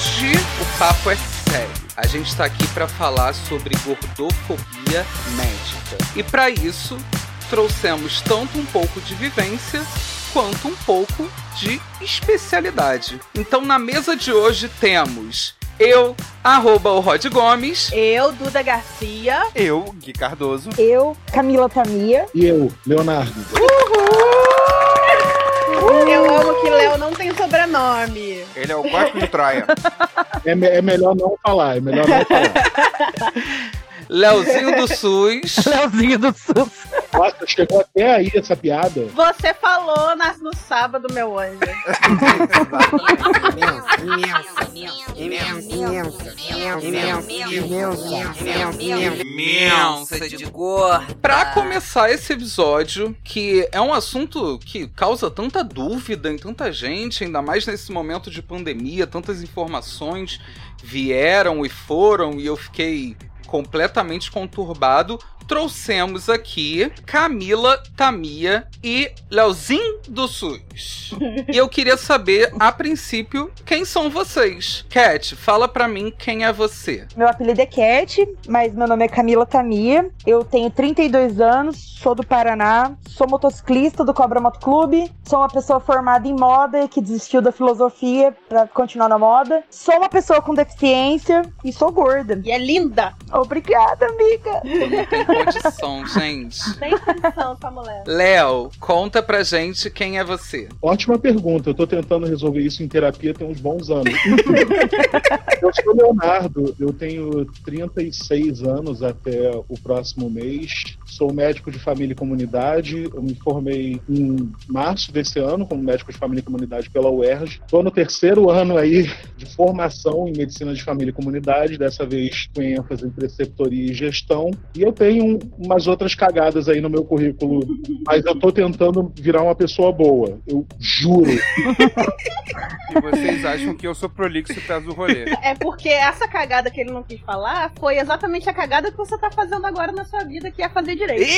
hoje o papo é sério. A gente está aqui para falar sobre gordofobia médica. E para isso, trouxemos tanto um pouco de vivência quanto um pouco de especialidade. Então, na mesa de hoje temos eu, arroba o Rod Gomes. Eu, Duda Garcia. Eu, Gui Cardoso. Eu, Camila Tamia. E eu, Leonardo. Eu amo que Léo não tem sobrenome. Ele é o quarto de Troia. É, me- é melhor não falar, é melhor não falar. Leozinho do SUS. Leozinho do SUS. Nossa, chegou até aí essa piada. Você falou na- no sábado, meu anjo. Imensa de gorda. Pra começar esse episódio, que é um assunto que causa tanta dúvida em tanta gente, ainda mais nesse momento de pandemia, tantas informações vieram e foram e eu fiquei completamente conturbado. Trouxemos aqui Camila Tamia e Leozinho do SUS. e eu queria saber, a princípio, quem são vocês? Cat, fala pra mim quem é você. Meu apelido é Cat, mas meu nome é Camila Tamia. Eu tenho 32 anos, sou do Paraná, sou motociclista do Cobra Moto Clube, sou uma pessoa formada em moda que desistiu da filosofia pra continuar na moda. Sou uma pessoa com deficiência e sou gorda. E é linda. Obrigada, amiga. Condição, gente. Sem condição essa mulher. Léo, conta pra gente quem é você. Ótima pergunta, eu tô tentando resolver isso em terapia tem uns bons anos. eu sou Leonardo, eu tenho 36 anos até o próximo mês. Sou médico de família e comunidade. Eu me formei em março desse ano como médico de família e comunidade pela UERJ. Estou no terceiro ano aí de formação em medicina de família e comunidade, dessa vez com ênfase em preceptoria e gestão. E eu tenho um- umas outras cagadas aí no meu currículo, mas eu tô tentando virar uma pessoa boa. Eu juro. E vocês acham que eu sou prolixo por causa do rolê. É porque essa cagada que ele não quis falar foi exatamente a cagada que você tá fazendo agora na sua vida, que é fazer direito.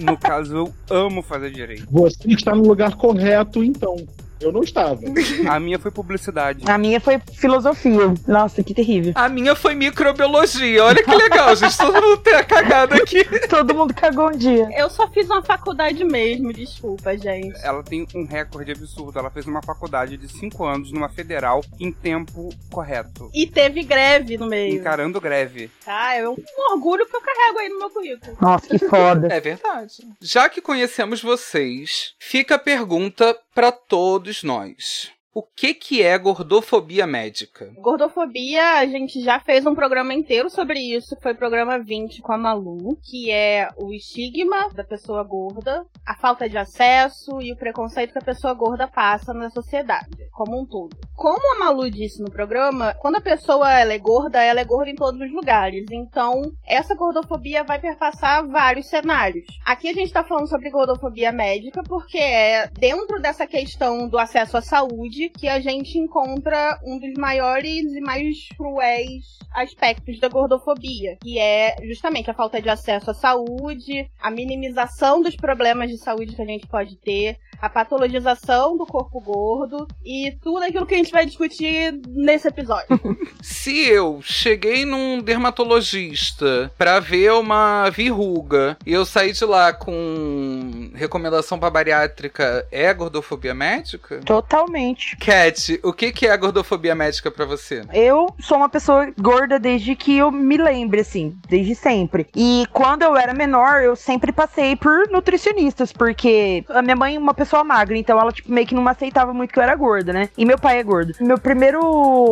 No caso, eu amo fazer direito. Você está no lugar correto, então. Eu não estava. A minha foi publicidade. A minha foi filosofia. Nossa, que terrível. A minha foi microbiologia. Olha que legal, gente. Todo mundo tem a cagada aqui. Todo mundo cagou um dia. Eu só fiz uma faculdade mesmo, desculpa, gente. Ela tem um recorde absurdo. Ela fez uma faculdade de 5 anos numa federal em tempo correto. E teve greve no meio. Encarando greve. Tá, é um orgulho que eu carrego aí no meu currículo. Nossa, que foda. É verdade. Já que conhecemos vocês, fica a pergunta pra todos nós. O que que é gordofobia médica? Gordofobia, a gente já fez um programa inteiro sobre isso. Foi o programa 20 com a Malu, que é o estigma da pessoa gorda, a falta de acesso e o preconceito que a pessoa gorda passa na sociedade, como um todo. Como a Malu disse no programa, quando a pessoa ela é gorda, ela é gorda em todos os lugares. Então, essa gordofobia vai perpassar vários cenários. Aqui a gente tá falando sobre gordofobia médica porque é dentro dessa questão do acesso à saúde que a gente encontra um dos maiores e mais cruéis aspectos da gordofobia, que é justamente a falta de acesso à saúde, a minimização dos problemas de saúde que a gente pode ter, a patologização do corpo gordo e tudo aquilo que a gente vai discutir nesse episódio. Se eu cheguei num dermatologista pra ver uma verruga e eu saí de lá com recomendação pra bariátrica, é gordofobia médica? Totalmente. Cat, o que que é a gordofobia médica pra você? Eu sou uma pessoa gorda desde que eu me lembre, assim, desde sempre. E quando eu era menor, eu sempre passei por nutricionistas, porque a minha mãe é uma pessoa magra, então ela, tipo, meio que não me aceitava muito que eu era gorda, né? E meu pai é gordo. Meu primeiro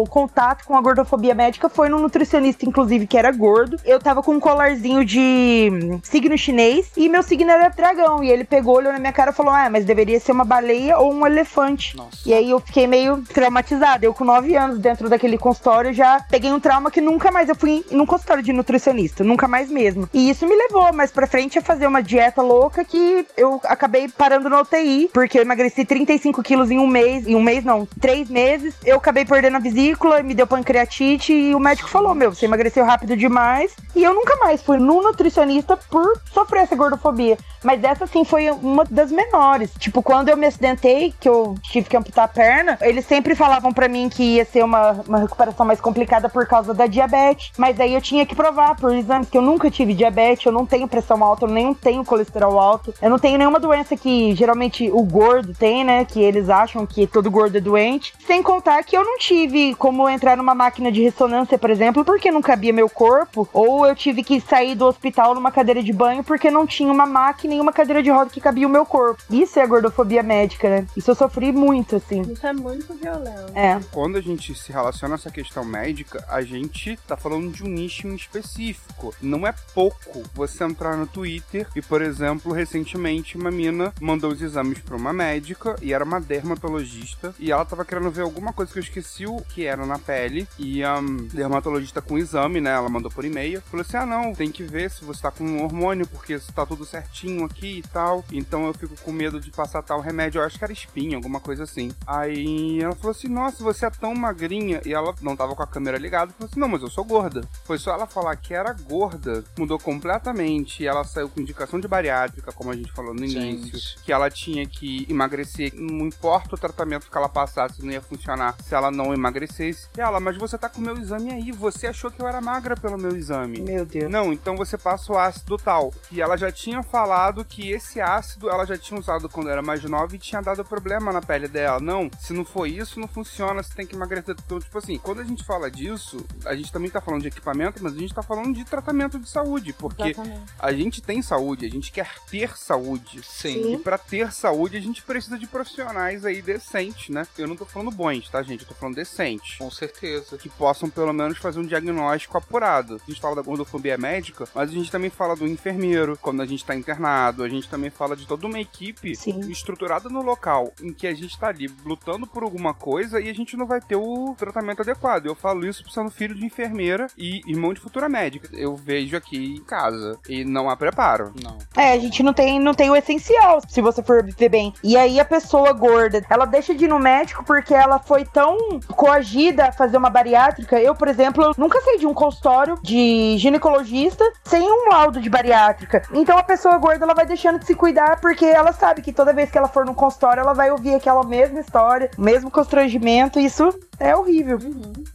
contato com a gordofobia médica foi num nutricionista, inclusive, que era gordo. Eu tava com um colarzinho de hum, signo chinês e meu signo era dragão. E ele pegou, olhou na minha cara e falou: Ah, mas deveria ser uma baleia ou um elefante. Nossa. E aí eu fiquei meio traumatizada. Eu, com 9 anos dentro daquele consultório, já peguei um trauma que nunca mais eu fui num consultório de nutricionista. Nunca mais mesmo. E isso me levou mais pra frente a fazer uma dieta louca que eu acabei parando na UTI porque eu emagreci 35 quilos em um mês, em um mês não, três meses. Eu acabei perdendo a vesícula, me deu pancreatite e o médico falou: Meu, você emagreceu rápido demais. E eu nunca mais fui no nutricionista por sofrer essa gordofobia. Mas essa sim foi uma das menores. Tipo, quando eu me acidentei, que eu tive que amputar a perna, eles sempre falavam para mim que ia ser uma, uma recuperação mais complicada por causa da diabetes. Mas aí eu tinha que provar por exames que eu nunca tive diabetes, eu não tenho pressão alta, eu nem tenho colesterol alto, eu não tenho nenhuma doença que geralmente o gordo tem, né? Que eles acham que todo gordo é doente. Sem contar que eu não tive como entrar numa máquina de ressonância, por exemplo, porque não cabia meu corpo, ou eu tive que sair do hospital numa cadeira de banho porque não tinha uma máquina nenhuma cadeira de roda que cabia o meu corpo. Isso é a gordofobia médica, né? Isso eu sofri muito, assim. Isso é muito violento. É. Quando a gente se relaciona a essa questão médica, a gente tá falando de um nicho em específico. Não é pouco você entrar no Twitter e, por exemplo, recentemente uma mina mandou os exames para uma médica e era uma dermatologista e ela tava querendo ver alguma coisa que eu esqueci o que era na pele e a um, dermatologista com exame, né, ela mandou por e-mail, falou assim: "Ah, não, tem que ver se você tá com um hormônio porque tá tudo certinho aqui e tal. Então eu fico com medo de passar tal remédio, eu acho que era espinha, alguma coisa assim". Aí ela falou assim: "Nossa, você é tão magrinha" e ela não tava com a câmera ligada, falou assim: "Não, mas eu sou gorda". Foi só ela falar que era gorda, mudou completamente. E ela saiu com indicação de bariátrica, como a gente falou no início, Gente. que ela tinha que emagrecer, não importa o tratamento que ela passasse, não ia funcionar se ela não emagrecesse. E ela, mas você tá com o meu exame aí, você achou que eu era magra pelo meu exame. Meu Deus. Não, então você passa o ácido tal. E ela já tinha falado que esse ácido ela já tinha usado quando era mais nova e tinha dado problema na pele dela. Não, se não for isso, não funciona, você tem que emagrecer. Então, tipo assim, quando a gente fala disso, a gente também tá falando de equipamento, mas a gente tá falando de tratamento de saúde, porque Exatamente. a gente tem saúde, a gente quer ter saúde. Sim. E pra ter saúde, a gente precisa de profissionais aí decentes, né? Eu não tô falando bons, tá, gente? Eu tô falando decentes Com certeza. que possam pelo menos fazer um diagnóstico apurado. A gente fala da gordofobia médica, mas a gente também fala do enfermeiro quando a gente tá internado, a gente também fala de toda uma equipe Sim. estruturada no local em que a gente tá ali lutando por alguma coisa e a gente não vai ter o tratamento adequado. Eu falo isso sendo filho de enfermeira e irmão de futura médica. Eu vejo aqui em casa e não há preparo. Não. É, a gente não tem, não tem o essencial, se você for ver bem. E aí a pessoa gorda, ela deixa de ir no médico porque ela foi tão coagida a fazer uma bariátrica. Eu, por exemplo, nunca saí de um consultório de ginecologista sem um laudo de bariátrica. Então a pessoa gorda, ela vai deixando de se cuidar porque ela sabe que toda vez que ela for no consultório, ela vai ouvir aquela mesma história, o mesmo constrangimento. Isso é horrível.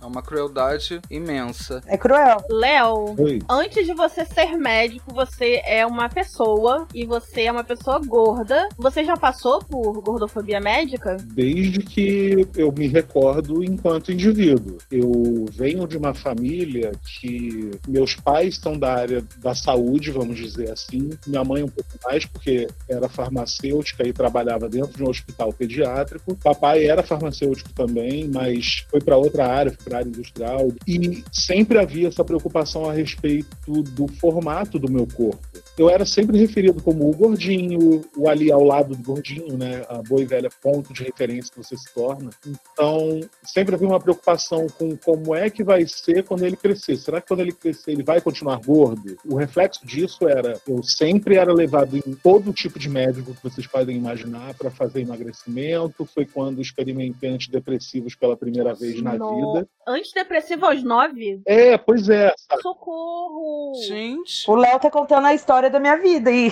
É uma crueldade imensa. É cruel. Léo, antes de você ser médico, você é uma pessoa e você é uma pessoa gorda. Você já passou por gordofobia médica? Desde que eu me recordo enquanto indivíduo. Eu venho de uma família que meus pais são da área da saúde, vamos dizer assim. Minha mãe um pouco mais, porque era farmacêutica e trabalhava dentro de um hospital pediátrico. Papai era farmacêutico também, mas foi para outra área, foi para a área industrial. E sempre havia essa preocupação a respeito do formato do meu corpo. Eu era sempre referido como o gordinho, o ali ao lado do gordinho, né? A boa e velha ponto de referência que você se torna. Então, sempre havia uma preocupação com como é que vai ser quando ele crescer. Será que quando ele crescer ele vai continuar gordo? O reflexo disso era, eu sempre era levado em todo tipo de médico que vocês podem imaginar para fazer emagrecimento. Foi quando experimentei antidepressivos pela primeira vez na No- vida. Antidepressivo aos nove? É, pois é. sabe? Socorro! Gente. O Léo tá contando a história da minha vida e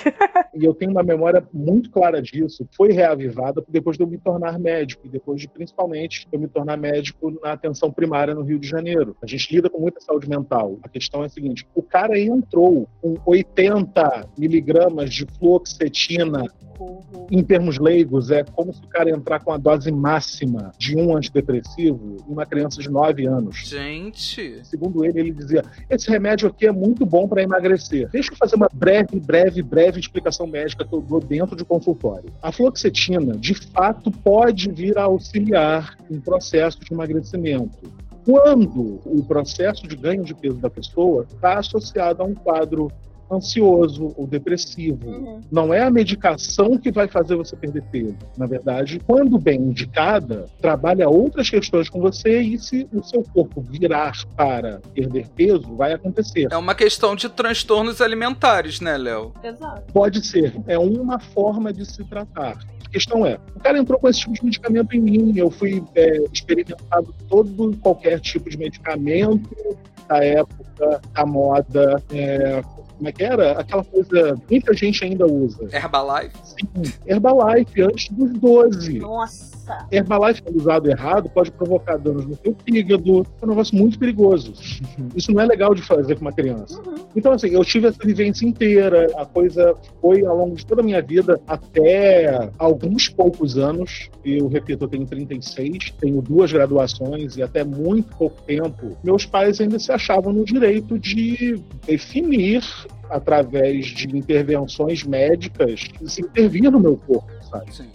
E eu tenho uma memória muito clara disso. Foi reavivada depois de eu me tornar médico e depois de, principalmente, eu me tornar médico na atenção primária no Rio de Janeiro. A gente lida com muita saúde mental. A questão é a seguinte: o cara entrou com 80 miligramas de fluoxetina. Socorro. Em termos leigos, é como se o cara entrar com a dose máxima de um antidepressivo em uma criança de 9 anos. Gente. Segundo ele, ele dizia: esse remédio aqui é muito bom para emagrecer. Deixa eu fazer uma breve, breve, breve explicação médica que eu dou dentro de consultório. A fluoxetina, de fato, pode vir a auxiliar em processo de emagrecimento. Quando o processo de ganho de peso da pessoa está associado a um quadro ansioso ou depressivo. Uhum. Não é a medicação que vai fazer você perder peso. Na verdade, quando bem indicada, trabalha outras questões com você e se o seu corpo virar para perder peso, vai acontecer. É uma questão de transtornos alimentares, né, Léo? Exato. Pode ser. É uma forma de se tratar. A questão é, o cara entrou com esse tipo de medicamento em mim, eu fui é, experimentado todo qualquer tipo de medicamento da época, da moda, é, como é que era? Aquela coisa muita gente ainda usa. Herbalife? Sim, Herbalife, antes dos 12. Nossa! Herbalife usado errado pode provocar danos no seu fígado. É um negócio muito perigoso. Isso não é legal de fazer com uma criança. Uhum. Então, assim, eu tive essa vivência inteira. A coisa foi ao longo de toda a minha vida até alguns poucos anos. Eu repito, eu tenho 36, tenho duas graduações e até muito pouco tempo, meus pais ainda se achavam no direito de definir através de intervenções médicas, se intervir no meu corpo.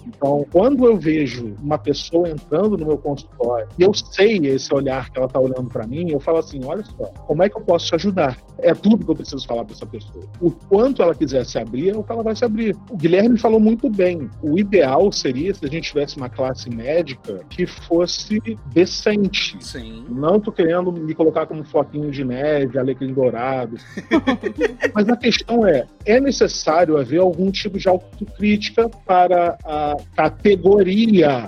Então, quando eu vejo uma pessoa entrando no meu consultório e eu sei esse olhar que ela está olhando para mim, eu falo assim: olha só, como é que eu posso te ajudar? É tudo que eu preciso falar para essa pessoa. O quanto ela quiser se abrir, é o que ela vai se abrir. O Guilherme falou muito bem. O ideal seria se a gente tivesse uma classe médica que fosse decente. Sim. Não tô querendo me colocar como foquinho de neve, alecrim dourado. Mas a questão é, é necessário haver algum tipo de autocrítica para a categoria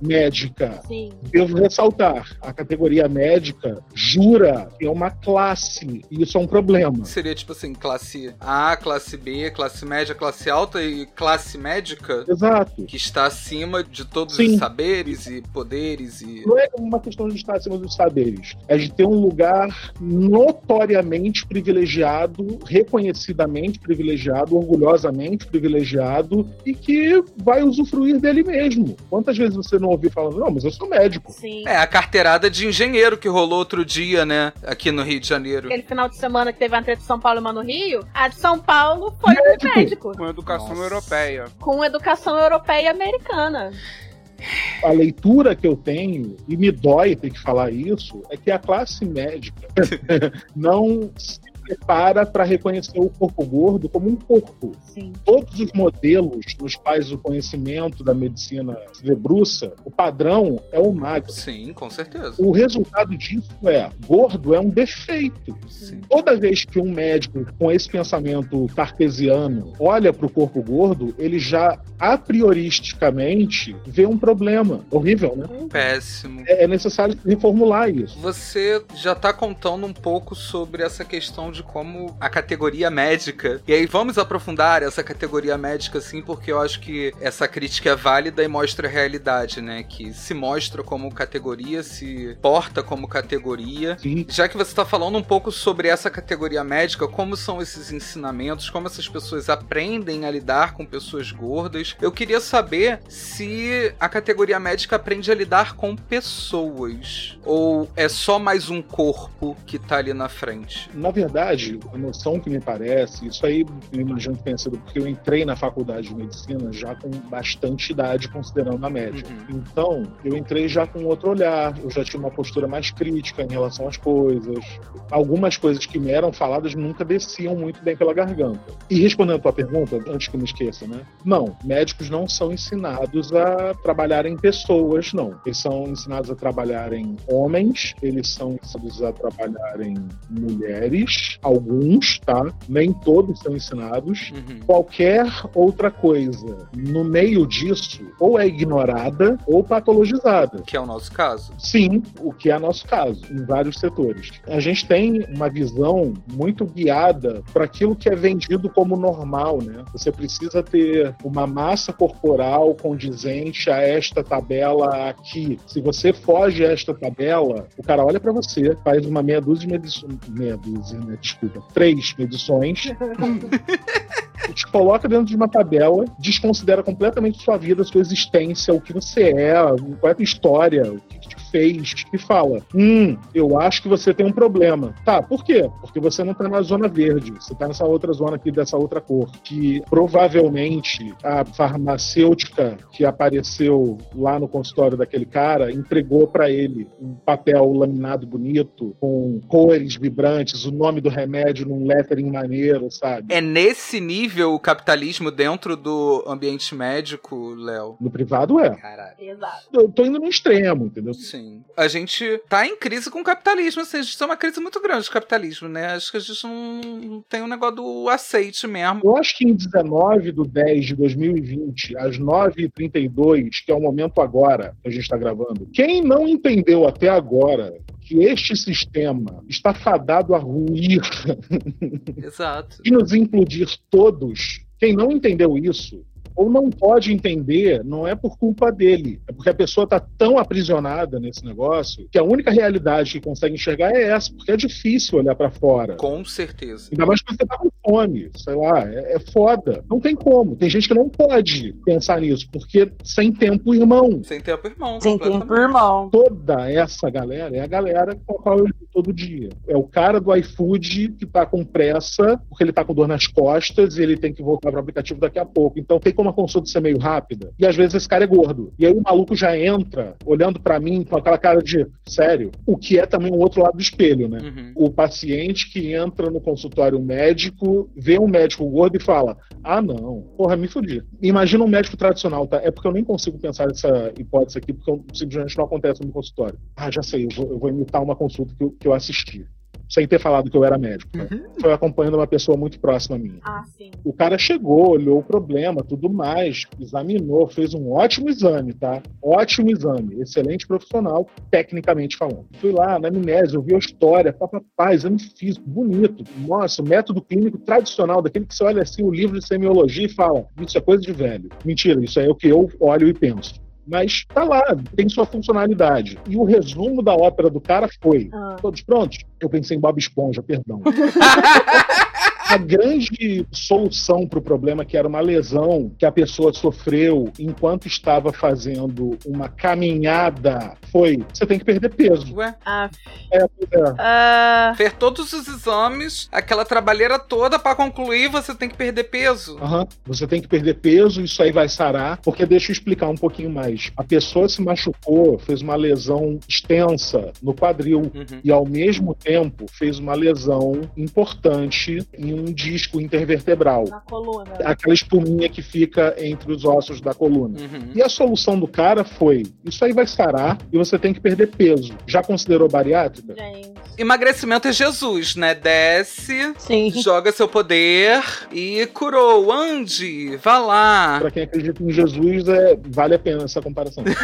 médica. Sim. Devo ressaltar, a categoria médica jura que é uma classe, e isso é um problema. Seria tipo assim, classe A, classe B, classe média, classe alta e classe médica? Exato. Que está acima de todos Sim. os saberes e poderes e... Não é uma questão de estar acima dos saberes, é de ter um lugar notoriamente privilegiado, reconhecidamente privilegiado, orgulhosamente privilegiado e que vai usufruir dele mesmo. Quantas vezes você não não ouvi falando, não, mas eu sou médico. Sim. É, a carteirada de engenheiro que rolou outro dia, né? Aqui no Rio de Janeiro. Aquele final de semana que teve a treta de São Paulo e Mano Rio, a de São Paulo foi médico. médico. Com educação Nossa. europeia. Com educação europeia e americana a leitura que eu tenho, e me dói ter que falar isso, é que a classe médica não prepara para reconhecer o corpo gordo como um corpo. Sim. Todos os modelos nos quais o conhecimento da medicina se debruça, o padrão é o magro. Sim, com certeza. O resultado disso é, gordo é um defeito. Sim. Toda vez que um médico com esse pensamento cartesiano olha para o corpo gordo, ele já a prioristicamente vê um problema. Horrível, né? Péssimo. É, é necessário reformular isso. Você já está contando um pouco sobre essa questão de como a categoria médica. E aí vamos aprofundar essa categoria médica, sim, porque eu acho que essa crítica é válida e mostra a realidade, né? Que se mostra como categoria, se porta como categoria. Sim. Já que você está falando um pouco sobre essa categoria médica, como são esses ensinamentos, como essas pessoas aprendem a lidar com pessoas gordas, eu queria saber se a categoria médica aprende a lidar com pessoas ou é só mais um corpo que tá ali na frente. Na verdade, verdade, a noção que me parece, isso aí eu imagino que tenha sido porque eu entrei na faculdade de medicina já com bastante idade, considerando a média. Uhum. Então, eu entrei já com outro olhar, eu já tinha uma postura mais crítica em relação às coisas. Algumas coisas que me eram faladas nunca desciam muito bem pela garganta. E respondendo a tua pergunta, antes que eu me esqueça, né? Não, médicos não são ensinados a trabalhar em pessoas, não. Eles são ensinados a trabalhar em homens, eles são ensinados a trabalhar em mulheres, alguns, tá? Nem todos são ensinados. Uhum. Qualquer outra coisa no meio disso ou é ignorada ou patologizada. Que é o nosso caso. Sim, o que é nosso caso, em vários setores. A gente tem uma visão muito guiada para aquilo que é vendido como normal, né? Você precisa ter uma massa corporal condizente a esta tabela aqui. Se você foge a esta tabela, o cara olha para você, faz uma meia dúzia de medições, meia dúzia, né? Desculpa, três medições, te coloca dentro de uma tabela, desconsidera completamente sua vida, sua existência, o que você é, qual é a tua história, o que te fez e fala: Hum, eu acho que você tem um problema. Tá, por quê? Porque você não tá na zona verde, você tá nessa outra zona aqui dessa outra cor. Que provavelmente a farmacêutica que apareceu lá no consultório daquele cara entregou para ele um papel laminado bonito, com cores vibrantes, o nome do remédio num lettering maneiro, sabe? É nesse nível o capitalismo dentro do ambiente médico, Léo? No privado é. Caralho. Exato. Eu tô indo no extremo, entendeu? Sim. A gente tá em crise com o capitalismo, assim, a gente tem uma crise muito grande o capitalismo, né? Acho que a gente não tem um negócio do aceite mesmo. Eu acho que em 19 do 10 de 2020, às 9h32, que é o momento agora que a gente tá gravando, quem não entendeu até agora que este sistema está fadado a ruir Exato. e nos implodir todos, quem não entendeu isso ou não pode entender, não é por culpa dele, é porque a pessoa está tão aprisionada nesse negócio que a única realidade que consegue enxergar é essa, porque é difícil olhar para fora. Com certeza. Ainda mais que você tá com fome, sei lá, é, é, foda. Não tem como. Tem gente que não pode pensar nisso, porque sem tempo, irmão. Sem tempo, irmão. Sem tempo, irmão. Toda essa galera é a galera com a qual eu lido todo dia. É o cara do iFood que tá com pressa, porque ele tá com dor nas costas e ele tem que voltar pro aplicativo daqui a pouco. Então tem como uma consulta ser meio rápida. E às vezes esse cara é gordo. E aí o maluco já entra olhando para mim com aquela cara de sério. O que é também o outro lado do espelho, né? Uhum. O paciente que entra no consultório médico, vê um médico gordo e fala: Ah, não, porra, me fudi. Imagina um médico tradicional, tá? É porque eu nem consigo pensar nessa hipótese aqui, porque simplesmente não acontece no consultório. Ah, já sei, eu vou, eu vou imitar uma consulta que eu, que eu assisti sem ter falado que eu era médico. Né? Uhum. Foi acompanhando uma pessoa muito próxima a mim. Ah. O cara chegou, olhou o problema, tudo mais, examinou, fez um ótimo exame, tá? Ótimo exame, excelente profissional, tecnicamente falando. Fui lá na amnésia, ouvi a história, papapá, exame físico, bonito. Nossa, método clínico tradicional, daquele que você olha assim o livro de semiologia e fala, isso é coisa de velho. Mentira, isso é o que eu olho e penso mas tá lá, tem sua funcionalidade. E o resumo da ópera do cara foi: Ah. todos prontos? Eu pensei em Bob Esponja, perdão. A grande solução para o problema, que era uma lesão que a pessoa sofreu enquanto estava fazendo uma caminhada, foi: você tem que perder peso. Ué, Ah, É, é. ah, fez todos os exames, aquela trabalheira toda pra concluir, você tem que perder peso. Aham. Você tem que perder peso, isso aí vai sarar, porque deixa eu explicar um pouquinho mais. A pessoa se machucou, fez uma lesão extensa no quadril Uhum. e ao mesmo tempo fez uma lesão importante em um disco intervertebral. na coluna. Aquela espuminha que fica entre os ossos da coluna. Uhum. E a solução do cara foi: isso aí vai sarar e você tem que perder peso. Já considerou bariátrica? Gente. Emagrecimento é Jesus, né? Desce, Sim. joga seu poder e curou. Ande, vá lá. Pra quem acredita em Jesus, é, vale a pena essa comparação.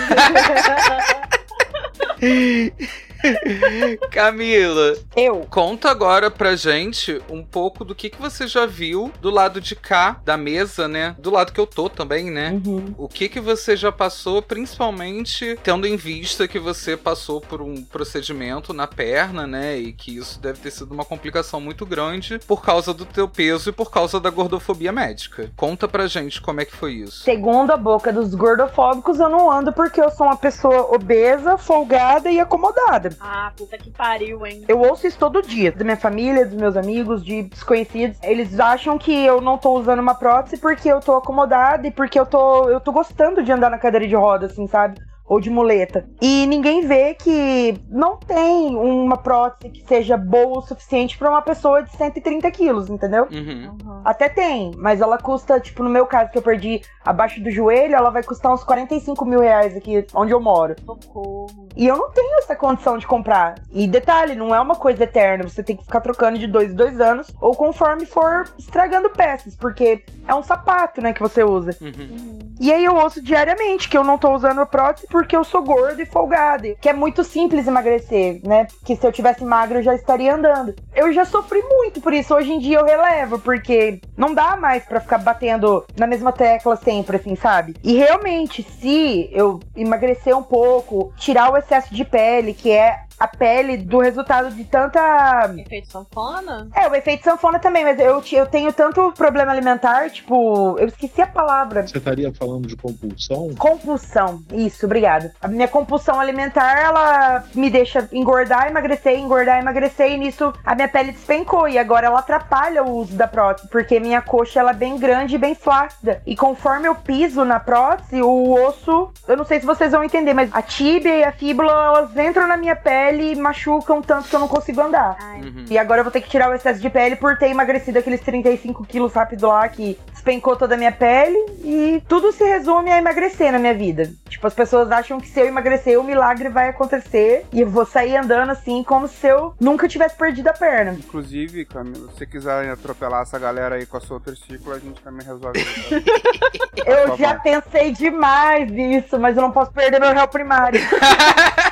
Camila, Eu. conta agora pra gente um pouco do que, que você já viu do lado de cá da mesa, né? Do lado que eu tô também, né? Uhum. O que que você já passou, principalmente tendo em vista que você passou por um procedimento na perna, né? E que isso deve ter sido uma complicação muito grande por causa do teu peso e por causa da gordofobia médica. Conta pra gente como é que foi isso. Segundo a boca dos gordofóbicos, eu não ando porque eu sou uma pessoa obesa, folgada e acomodada. Ah, puta que pariu, hein? Eu ouço isso todo dia, da minha família, dos meus amigos, de desconhecidos. Eles acham que eu não tô usando uma prótese porque eu tô acomodada e porque eu tô, eu tô gostando de andar na cadeira de roda, assim, sabe? Ou de muleta. E ninguém vê que não tem uma prótese que seja boa o suficiente pra uma pessoa de 130 quilos, entendeu? Uhum. Uhum. Até tem, mas ela custa, tipo, no meu caso, que eu perdi abaixo do joelho, ela vai custar uns 45 mil reais aqui onde eu moro. Socorro. E eu não tenho essa condição de comprar. E detalhe, não é uma coisa eterna. Você tem que ficar trocando de dois em dois anos, ou conforme for estragando peças, porque é um sapato, né, que você usa. Uhum. Uhum. E aí eu ouço diariamente que eu não tô usando a prótese porque eu sou gorda e folgada. Que é muito simples emagrecer, né? Que se eu tivesse magro eu já estaria andando. Eu já sofri muito por isso. Hoje em dia eu relevo, porque não dá mais pra ficar batendo na mesma tecla sempre, assim, sabe? E realmente, se eu emagrecer um pouco, tirar o excesso de pele, que é a pele do resultado de tanta. Efeito sanfona? É, o efeito sanfona também, mas eu, eu tenho tanto problema alimentar, tipo, eu esqueci a palavra. Você estaria falando de compulsão? Compulsão, isso, obrigado. A minha compulsão alimentar, ela me deixa engordar, emagrecer, engordar, emagrecer, e nisso a minha pele despencou. E agora ela atrapalha o uso da prótese, porque minha coxa ela é bem grande e bem flácida. E conforme eu piso na prótese, o osso, eu não sei se vocês vão entender, mas a tíbia e a fíbula, elas entram na minha pele e machucam tanto que eu não consigo andar. Uhum. E agora eu vou ter que tirar o excesso de pele por ter emagrecido aqueles 35 quilos rápido lá que despencou toda a minha pele. E tudo se resume a emagrecer na minha vida. Tipo, as pessoas acham que se eu emagrecer, o milagre vai acontecer. E eu vou sair andando assim, como se eu nunca tivesse perdido a perna. Inclusive, Camila, se você quiser atropelar essa galera aí com a sua triciclo, a gente também resolve isso. Eu Tá já bom. pensei demais nisso, mas eu não posso perder meu réu primário.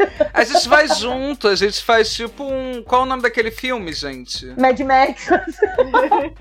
A gente vai junto, a gente faz tipo um. Qual é o nome daquele filme, gente? Mad Max.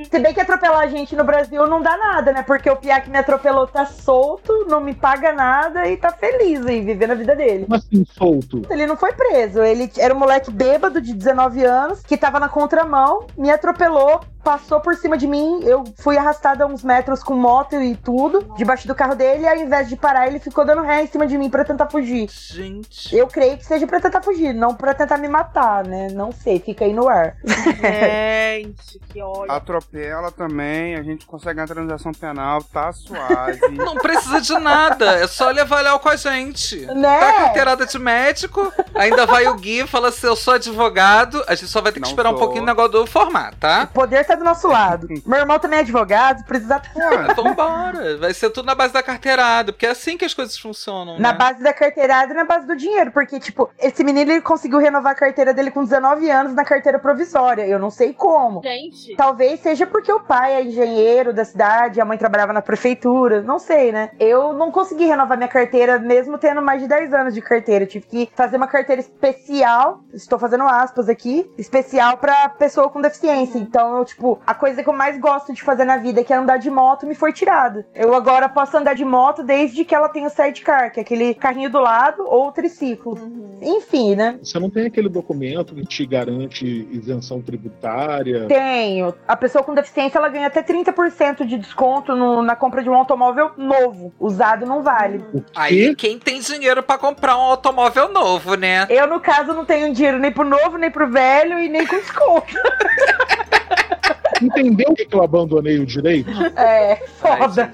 Se bem que atropelar a gente no Brasil não dá nada, né? Porque o Piá que me atropelou tá solto, não me paga nada e tá feliz aí, vivendo a vida dele. Como assim, solto? Ele não foi preso, ele era um moleque bêbado de 19 anos que tava na contramão, me atropelou, passou por cima de mim, eu fui arrastada uns metros com moto e tudo, debaixo do carro dele, e ao invés de parar, ele ficou dando ré em cima de mim pra tentar fugir. Gente. Eu creio que seja pra tentar fugir, não pra tentar me matar, né? Não sei, fica aí no ar. Gente, que ódio. Atropela também, a gente consegue uma transação penal, tá suave. Não precisa de nada, é só levar Léo com a gente. Né? Tá carteirada de médico, ainda vai o Gui e fala assim: eu sou advogado, a gente só vai ter que Não esperar um sou. pouquinho o negócio do formar, tá? O poder tá do nosso lado. Meu irmão também é advogado, precisa Pô, Vambora, vai ser tudo na base da carteirada, porque é assim que as coisas funcionam. Na né? base da carteirada e na base do dinheiro, porque, tipo, esse menino ele conseguiu renovar a carteira dele com 19 anos na carteira provisória. Eu não sei como. Gente, Talvez seja porque o pai é engenheiro da cidade, a mãe trabalhava na prefeitura, não sei, né? Eu não consegui renovar minha carteira, mesmo tendo mais de 10 anos de carteira. Eu tive que fazer uma carteira especial, estou fazendo aspas aqui, especial pra pessoa com deficiência. Então, eu, tipo, a coisa que eu mais gosto de fazer na vida, que é andar de moto, me foi tirada. Eu agora posso andar de moto desde que ela tenha o sidecar, que é aquele carrinho do lado ou triciclo. Enfim, né? Você não tem aquele documento que te garante isenção tributária? Tenho. A pessoa com deficiência ela ganha até 30% de desconto no- na compra de um automóvel novo. Usado não vale. O Aí quem tem dinheiro pra comprar um automóvel novo, né? Eu, no caso, não tenho dinheiro nem pro novo, nem pro velho e nem com desconto. Entendeu que eu abandonei o direito? É, foda.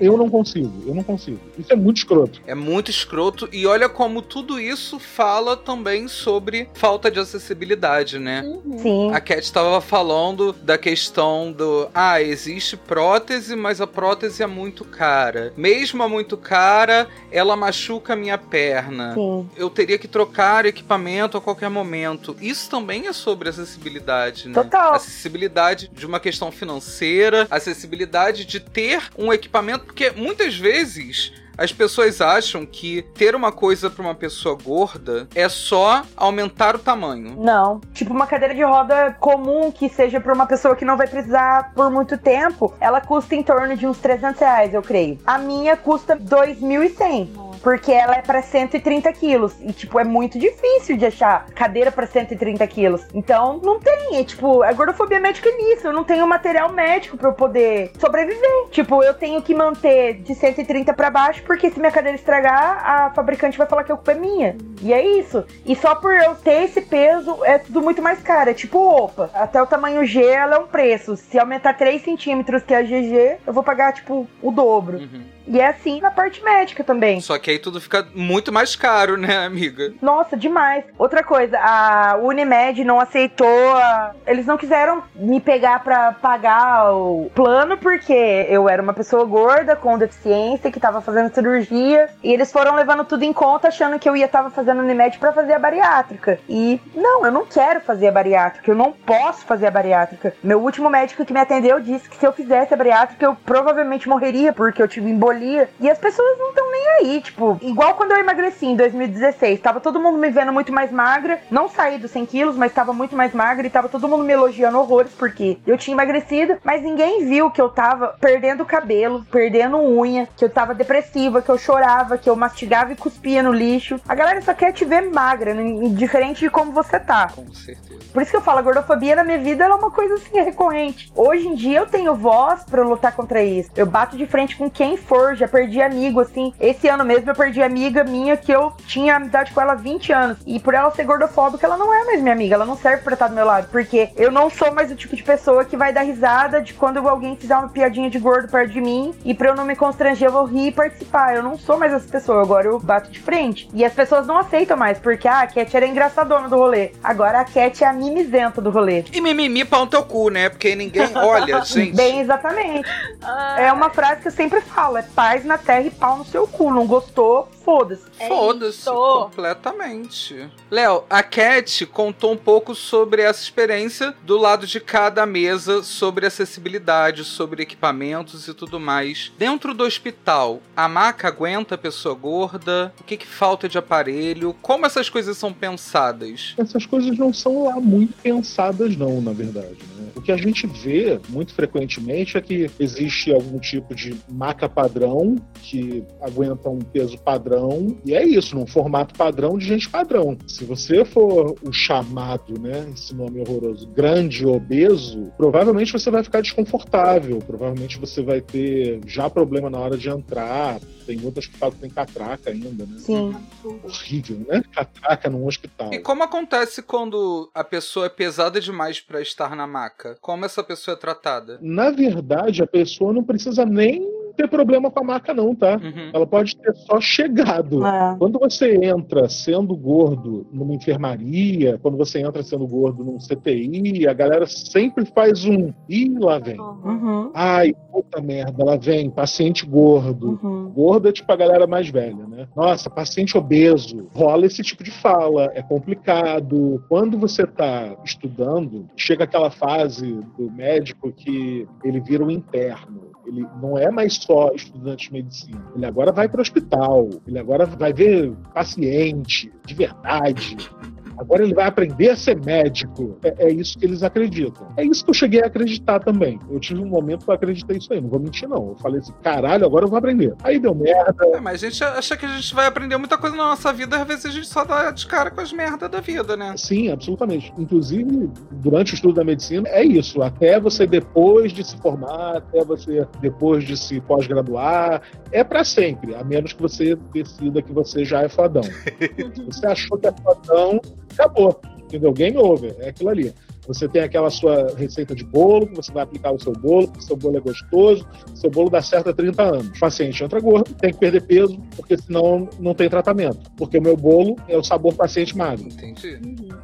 Eu não consigo, eu não consigo. Isso é muito escroto. É muito escroto. E olha como tudo isso fala também sobre falta de acessibilidade, né? Sim. A Cat estava falando da questão do. Ah, existe prótese, mas a prótese é muito cara. Mesmo a muito cara, ela machuca a minha perna. Sim. Eu teria que trocar equipamento a qualquer momento. Isso também é sobre acessibilidade, né? Total. Acessibilidade de uma questão financeira, acessibilidade de ter um equipamento, porque muitas vezes. As pessoas acham que ter uma coisa para uma pessoa gorda é só aumentar o tamanho. Não. Tipo, uma cadeira de roda comum que seja pra uma pessoa que não vai precisar por muito tempo, ela custa em torno de uns 300 reais, eu creio. A minha custa 2.100. Porque ela é pra 130 quilos. E, tipo, é muito difícil de achar cadeira pra 130 quilos. Então, não tem. É, tipo, a gordofobia médica é nisso. Eu não tenho material médico pra eu poder sobreviver. Tipo, eu tenho que manter de 130 pra baixo, porque se minha cadeira estragar, a fabricante vai falar que a culpa é minha. E é isso. E só por eu ter esse peso, é tudo muito mais caro. É tipo opa. Até o tamanho G, ela é um preço. Se aumentar 3 centímetros, que é a GG, eu vou pagar, tipo, o dobro. Uhum. E é assim na parte médica também. Só que aí tudo fica muito mais caro, né, amiga? Nossa, demais. Outra coisa, a Unimed não aceitou. a- Eles não quiseram me pegar pra pagar o plano porque eu era uma pessoa gorda com deficiência que tava fazendo cirurgia e eles foram levando tudo em conta achando que eu ia tava fazendo Unimed pra fazer a bariátrica. E não, eu não quero fazer a bariátrica, eu não posso fazer a bariátrica. Meu último médico que me atendeu disse que se eu fizesse a bariátrica eu provavelmente morreria porque eu tive embolia. E as pessoas não estão nem aí, tipo, igual quando eu emagreci em 2016, tava todo mundo me vendo muito mais magra, não saí dos 100 quilos, mas tava muito mais magra e tava todo mundo me elogiando horrores porque eu tinha emagrecido, mas ninguém viu que eu tava perdendo cabelo, perdendo unha, que eu tava depressiva, que eu chorava, que eu mastigava e cuspia no lixo. A galera só quer te ver magra, diferente de como você tá. Com certeza. Por isso que eu falo, a gordofobia na minha vida é uma coisa assim recorrente. Hoje em dia eu tenho voz para lutar contra isso. Eu bato de frente com quem for, já perdi amigo, assim. Esse ano mesmo eu perdi amiga minha que eu tinha amizade com ela há 20 anos. E por ela ser gordofóbica, ela não é mais minha amiga. Ela não serve pra estar do meu lado. Porque eu não sou mais o tipo de pessoa que vai dar risada de quando alguém fizer uma piadinha de gordo perto de mim. E pra eu não me constranger, eu vou rir e participar. Eu não sou mais essa pessoa. Agora eu bato de frente. E as pessoas não aceitam mais. Porque ah, a Cat era engraçadona do rolê. Agora a Cat é a mimizenta do rolê. E mimimi pau no teu cu, né? Porque ninguém olha, gente. Bem, exatamente. é uma frase que eu sempre falo: é paz na terra e pau no seu cu. Não gostou? Foda-se. É Foda-se, completamente. Léo, a Cat contou um pouco sobre essa experiência do lado de cada mesa, sobre acessibilidade, sobre equipamentos e tudo mais. Dentro do hospital, a maca aguenta a pessoa gorda? O que, que falta de aparelho? Como essas coisas são pensadas? Essas coisas não são lá muito pensadas, não, na verdade. Né? O que a gente vê muito frequentemente é que existe algum tipo de maca padrão que aguenta um peso padrão, e é isso, num formato padrão de gente padrão. Se você for o chamado, né, esse nome horroroso, grande obeso, provavelmente você vai ficar desconfortável, provavelmente você vai ter já problema na hora de entrar, tem muitas que falam que tem catraca ainda, né? Sim. Horrível, né? Catraca num hospital. E como acontece quando a pessoa é pesada demais para estar na maca? Como essa pessoa é tratada? Na verdade, a pessoa não precisa nem ter problema com a marca, não, tá? Uhum. Ela pode ter só chegado. É. Quando você entra sendo gordo numa enfermaria, quando você entra sendo gordo num CTI, a galera sempre faz um. Ih, lá vem. Uhum. Ai, puta merda, lá vem, paciente gordo. Uhum. Gordo é tipo a galera mais velha, né? Nossa, paciente obeso. Rola esse tipo de fala, é complicado. Quando você tá estudando, chega aquela fase do médico que ele vira um interno. Ele não é mais só estudante de medicina. Ele agora vai para o hospital, ele agora vai ver paciente de verdade. Agora ele vai aprender a ser médico. É, é, isso que eles acreditam. É isso que eu cheguei a acreditar também. Eu tive um momento que eu acreditei isso aí. Não vou mentir, não. Eu falei assim, caralho, agora eu vou aprender. Aí deu merda. É, mas a gente acha que a gente vai aprender muita coisa na nossa vida, às vezes a gente só dá de cara com as merdas da vida, né? Sim, absolutamente. Inclusive, durante o estudo da medicina, é isso. Até você depois de se formar, até você depois de se pós-graduar, é para sempre. A menos que você decida que você já é fodão. você achou que é fodão, acabou. Entendeu? Game over. É aquilo ali. Você tem aquela sua receita de bolo, que você vai aplicar o seu bolo, porque o seu bolo é gostoso, o seu bolo dá certo há 30 anos. O paciente entra gordo, tem que perder peso, porque senão não tem tratamento. Porque o meu bolo é o sabor paciente magro. Entendi.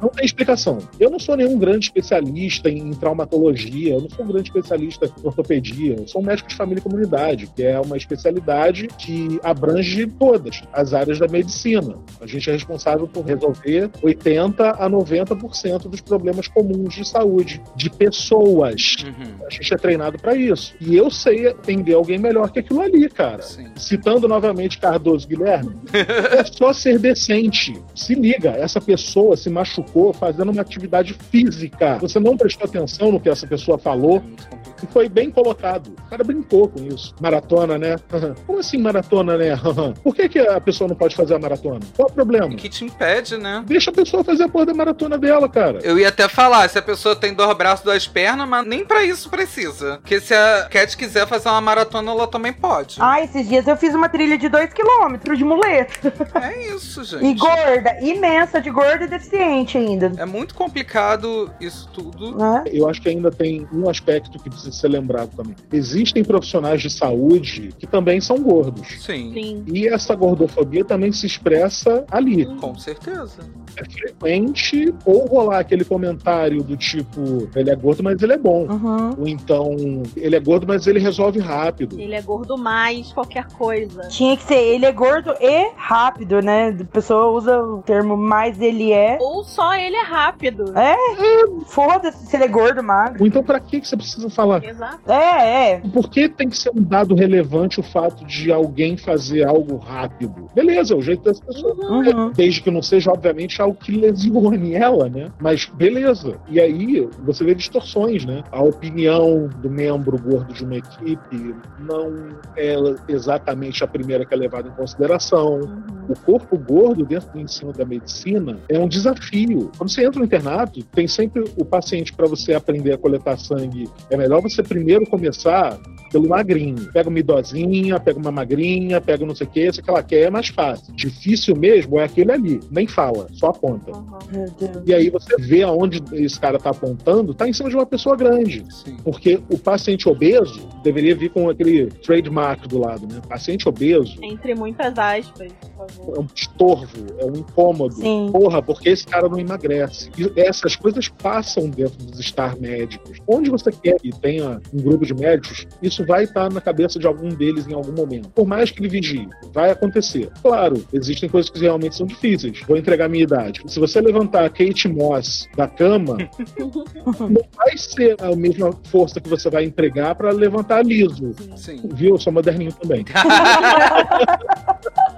Não tem explicação. Eu não sou nenhum grande especialista em traumatologia, eu não sou um grande especialista em ortopedia, eu sou um médico de família e comunidade, que é uma especialidade que abrange todas as áreas da medicina. A gente é responsável por resolver 80 a 90% dos problemas comuns de saúde, de pessoas. Uhum. A gente é treinado para isso. E eu sei atender alguém melhor que aquilo ali, cara. Sim. Citando novamente Cardoso Guilherme, é só ser decente. Se liga, essa pessoa se machucou fazendo uma atividade física. Você não prestou atenção no que essa pessoa falou. É e foi bem colocado. O cara brincou com isso. Maratona, né? Como assim maratona, né? Por que, que a pessoa não pode fazer a maratona? Qual o problema? O que te impede, né? Deixa a pessoa fazer a porra da maratona dela, cara. Eu ia até falar, se a pessoa tem dois braços, duas pernas, mas nem para isso precisa. Porque se a Cat quiser fazer uma maratona, ela também pode. Ah, esses dias eu fiz uma trilha de 2km de muleta. É isso, gente. E gorda, imensa, de gorda e deficiente ainda. É muito complicado isso tudo. É? Eu acho que ainda tem um aspecto que precisa ser lembrado também. Existem profissionais de saúde que também são gordos. Sim. Sim. E essa gordofobia também se expressa ali. Com certeza. É frequente ou rolar aquele comentário do tipo, ele é gordo, mas ele é bom. Uhum. Ou então, ele é gordo, mas ele resolve rápido. Ele é gordo mais qualquer coisa. Tinha que ser, ele é gordo e rápido, né? A pessoa usa o termo mais ele é. Ou só ele é rápido. É? é. Foda-se se ele é gordo, magro. Então, pra que você precisa falar? Exato. É, é. Por que tem que ser um dado relevante o fato de alguém fazer algo rápido? Beleza, é o jeito das pessoas. Uhum. Desde que não seja, obviamente, algo que lesione ela, né? Mas beleza. E E aí você vê distorções, né? A opinião do membro gordo de uma equipe não é exatamente a primeira que é levada em consideração. Uhum. O corpo gordo dentro do ensino da medicina é um desafio. Quando você entra no internato, tem sempre o paciente para você aprender a coletar sangue. É melhor você primeiro começar pelo magrinho. Pega uma idosinha, pega uma magrinha, pega não sei o que, se que ela quer é mais fácil. Difícil mesmo é aquele ali, nem fala, só aponta. Uhum. E aí você vê aonde esse cara tá apontando, tá em cima de uma pessoa grande. Sim. Porque o paciente obeso deveria vir com aquele trademark do lado, né? Paciente obeso. Entre muitas aspas. É um estorvo, é um incômodo. Sim. Porra, porque esse cara não emagrece. E essas coisas passam dentro dos estar médicos. Onde você quer que tenha um grupo de médicos, isso vai estar na cabeça de algum deles em algum momento. Por mais que ele vigie, vai acontecer. Claro, existem coisas que realmente são difíceis. Vou entregar a minha idade. Se você levantar a Kate Moss da cama, não vai ser a mesma força que você vai empregar para levantar liso. Sim. Viu? Eu sou moderninho também.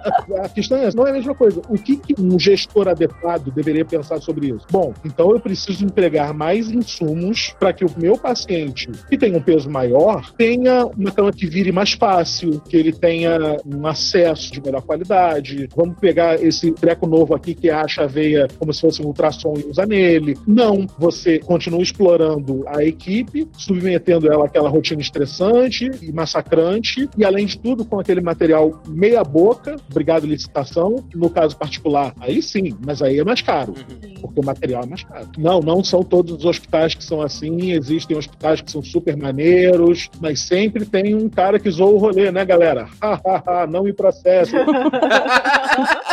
a questão é, não é a mesma coisa. O que, que, um gestor adequado deveria pensar sobre isso? Bom, então eu preciso empregar mais insumos para que o meu paciente, que tem um peso maior, tenha uma cama que vire mais fácil, que ele tenha um acesso de melhor qualidade. Vamos pegar esse treco novo aqui que acha a veia como se fosse um ultrassom e usa nele. Não, você continua explorando a equipe, submetendo ela àquela rotina estressante e massacrante, e além de tudo, com aquele material meia boca, obrigado licitação. No caso particular, aí sim, mas aí é mais caro, uhum. porque o material é mais caro. Não, não são todos os hospitais que são assim, existem hospitais que são super maneiros, mas sempre tem um cara que zoa o rolê, né, galera? não me processa.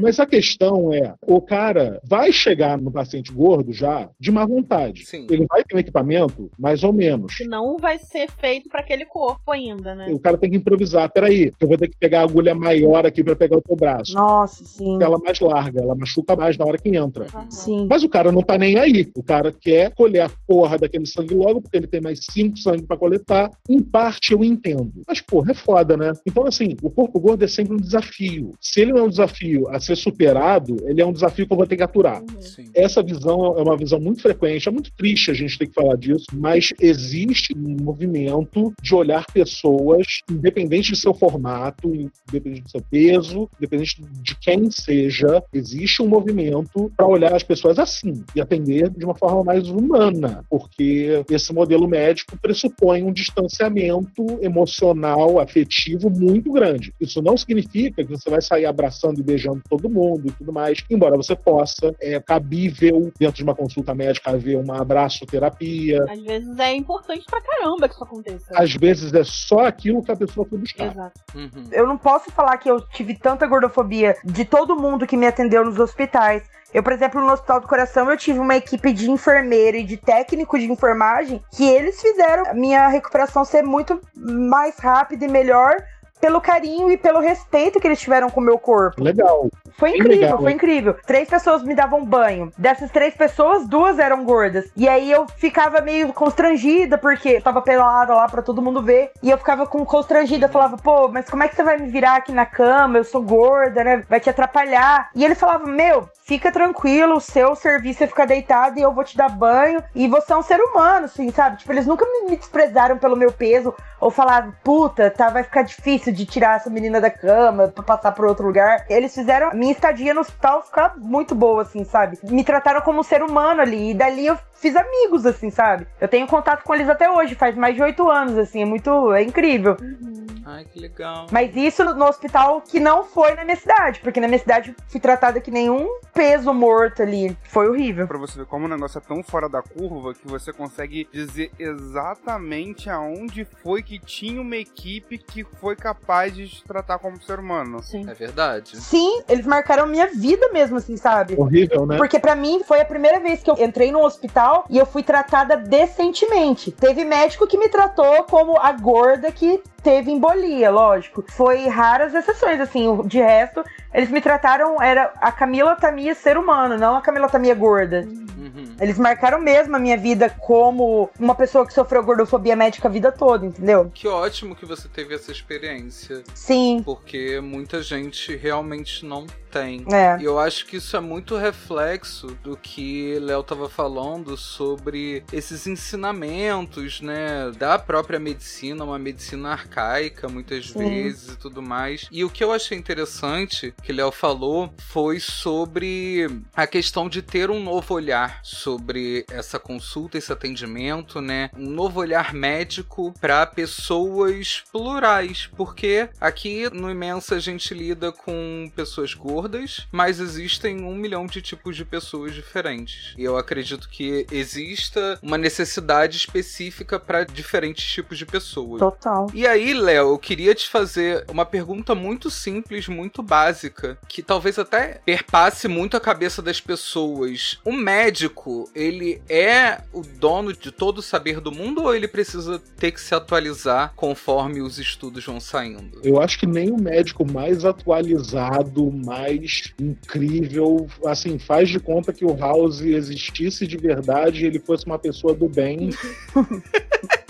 Mas a questão é, o cara vai chegar no paciente gordo já de má vontade. Sim. Ele vai ter um equipamento, mais ou menos. Não vai ser feito para aquele corpo ainda, né? O cara tem que improvisar. Peraí, eu vou ter que pegar a agulha maior aqui para pegar o teu braço. Nossa, sim. Ela mais larga, ela machuca mais na hora que entra. Uhum. Sim. Mas o cara não tá nem aí. O cara quer colher a porra daquele sangue logo, porque ele tem mais cinco sangue para coletar. Em parte eu entendo. Mas, porra, é foda, né? Então, assim, o corpo gordo é sempre um desafio. Se ele não é um desafio a ser superado, ele é um desafio que eu vou ter que aturar. Sim. Essa visão é uma visão muito frequente, é muito triste a gente ter que falar disso, mas existe um movimento de olhar pessoas, independente de seu formato, independente do seu peso, independente de quem seja, existe um movimento para olhar as pessoas assim e atender de uma forma mais humana, porque esse modelo médico pressupõe um distanciamento emocional, afetivo muito grande. Isso não significa que você vai sair abraçando e beijando todo todo mundo e tudo mais. Embora você possa, é cabível dentro de uma consulta médica haver uma abraçoterapia. Às vezes é importante pra caramba que isso aconteça. Às vezes é só aquilo que a pessoa foi buscar. Exato. Uhum. Eu não posso falar que eu tive tanta gordofobia de todo mundo que me atendeu nos hospitais. Eu, por exemplo, no Hospital do Coração, eu tive uma equipe de enfermeira e de técnico de enfermagem que eles fizeram a minha recuperação ser muito mais rápida e melhor pelo carinho e pelo respeito que eles tiveram com o meu corpo. Legal. Foi incrível, legal, foi incrível. Três pessoas me davam banho. Dessas três pessoas, duas eram gordas. E aí eu ficava meio constrangida, porque tava pelada lá pra todo mundo ver. E eu ficava com constrangida. Eu falava, pô, mas como é que você vai me virar aqui na cama? Eu sou gorda, né? Vai te atrapalhar. E ele falava, meu, fica tranquilo, o seu serviço é ficar deitado e eu vou te dar banho. E você é um ser humano, assim, sabe? Tipo, eles nunca me desprezaram pelo meu peso ou falaram, puta, tá, vai ficar difícil de tirar essa menina da cama pra passar pra outro lugar. Eles fizeram minha estadia no hospital ficar muito boa, assim, sabe? Me trataram como um ser humano ali. E dali eu fiz amigos, assim, sabe? Eu tenho contato com eles até hoje, faz mais de oito anos, assim, é muito. é incrível. Uhum. Ai, que legal. Mas isso no, no, hospital que não foi na minha cidade, porque na minha cidade fui tratada que nenhum peso morto ali. Foi horrível. Pra você ver como o negócio é tão fora da curva que você consegue dizer exatamente aonde foi que tinha uma equipe que foi capaz de te tratar como ser humano. Sim. É verdade. Sim, eles marcaram minha vida mesmo, assim, sabe? Horrível, né? Porque para mim foi a primeira vez que eu entrei num hospital e eu fui tratada decentemente. Teve médico que me tratou como a gorda que teve embolia, lógico. Foi raras exceções, assim. De resto, eles me trataram, era a Camila Tamia ser humano, não a Camila Tamia gorda. Uhum. Eles marcaram mesmo a minha vida como uma pessoa que sofreu gordofobia médica a vida toda, entendeu? Que ótimo que você teve essa experiência. Sim. Porque muita gente realmente não tem. É. E eu acho que isso é muito reflexo do que Léo tava falando sobre esses ensinamentos, né, da própria medicina, uma medicina arcaica muitas Sim. vezes e tudo mais. E o que eu achei interessante que Léo falou foi sobre a questão de ter um novo olhar sobre essa consulta, esse atendimento, né? Um novo olhar médico para pessoas plurais, porque aqui no Imensa a gente lida com pessoas gordas, mas existem um milhão de tipos de pessoas diferentes. E eu acredito que exista uma necessidade específica para diferentes tipos de pessoas. Total. E aí, Léo, eu queria te fazer uma pergunta muito simples, muito básica, que talvez até perpasse muito a cabeça das pessoas. O médico, ele é o dono de todo o saber do mundo ou ele precisa ter que se atualizar conforme os estudos vão saindo? Eu acho que nem o médico mais atualizado, mais incrível, assim, faz de conta que o House existisse de verdade e ele fosse uma pessoa do bem.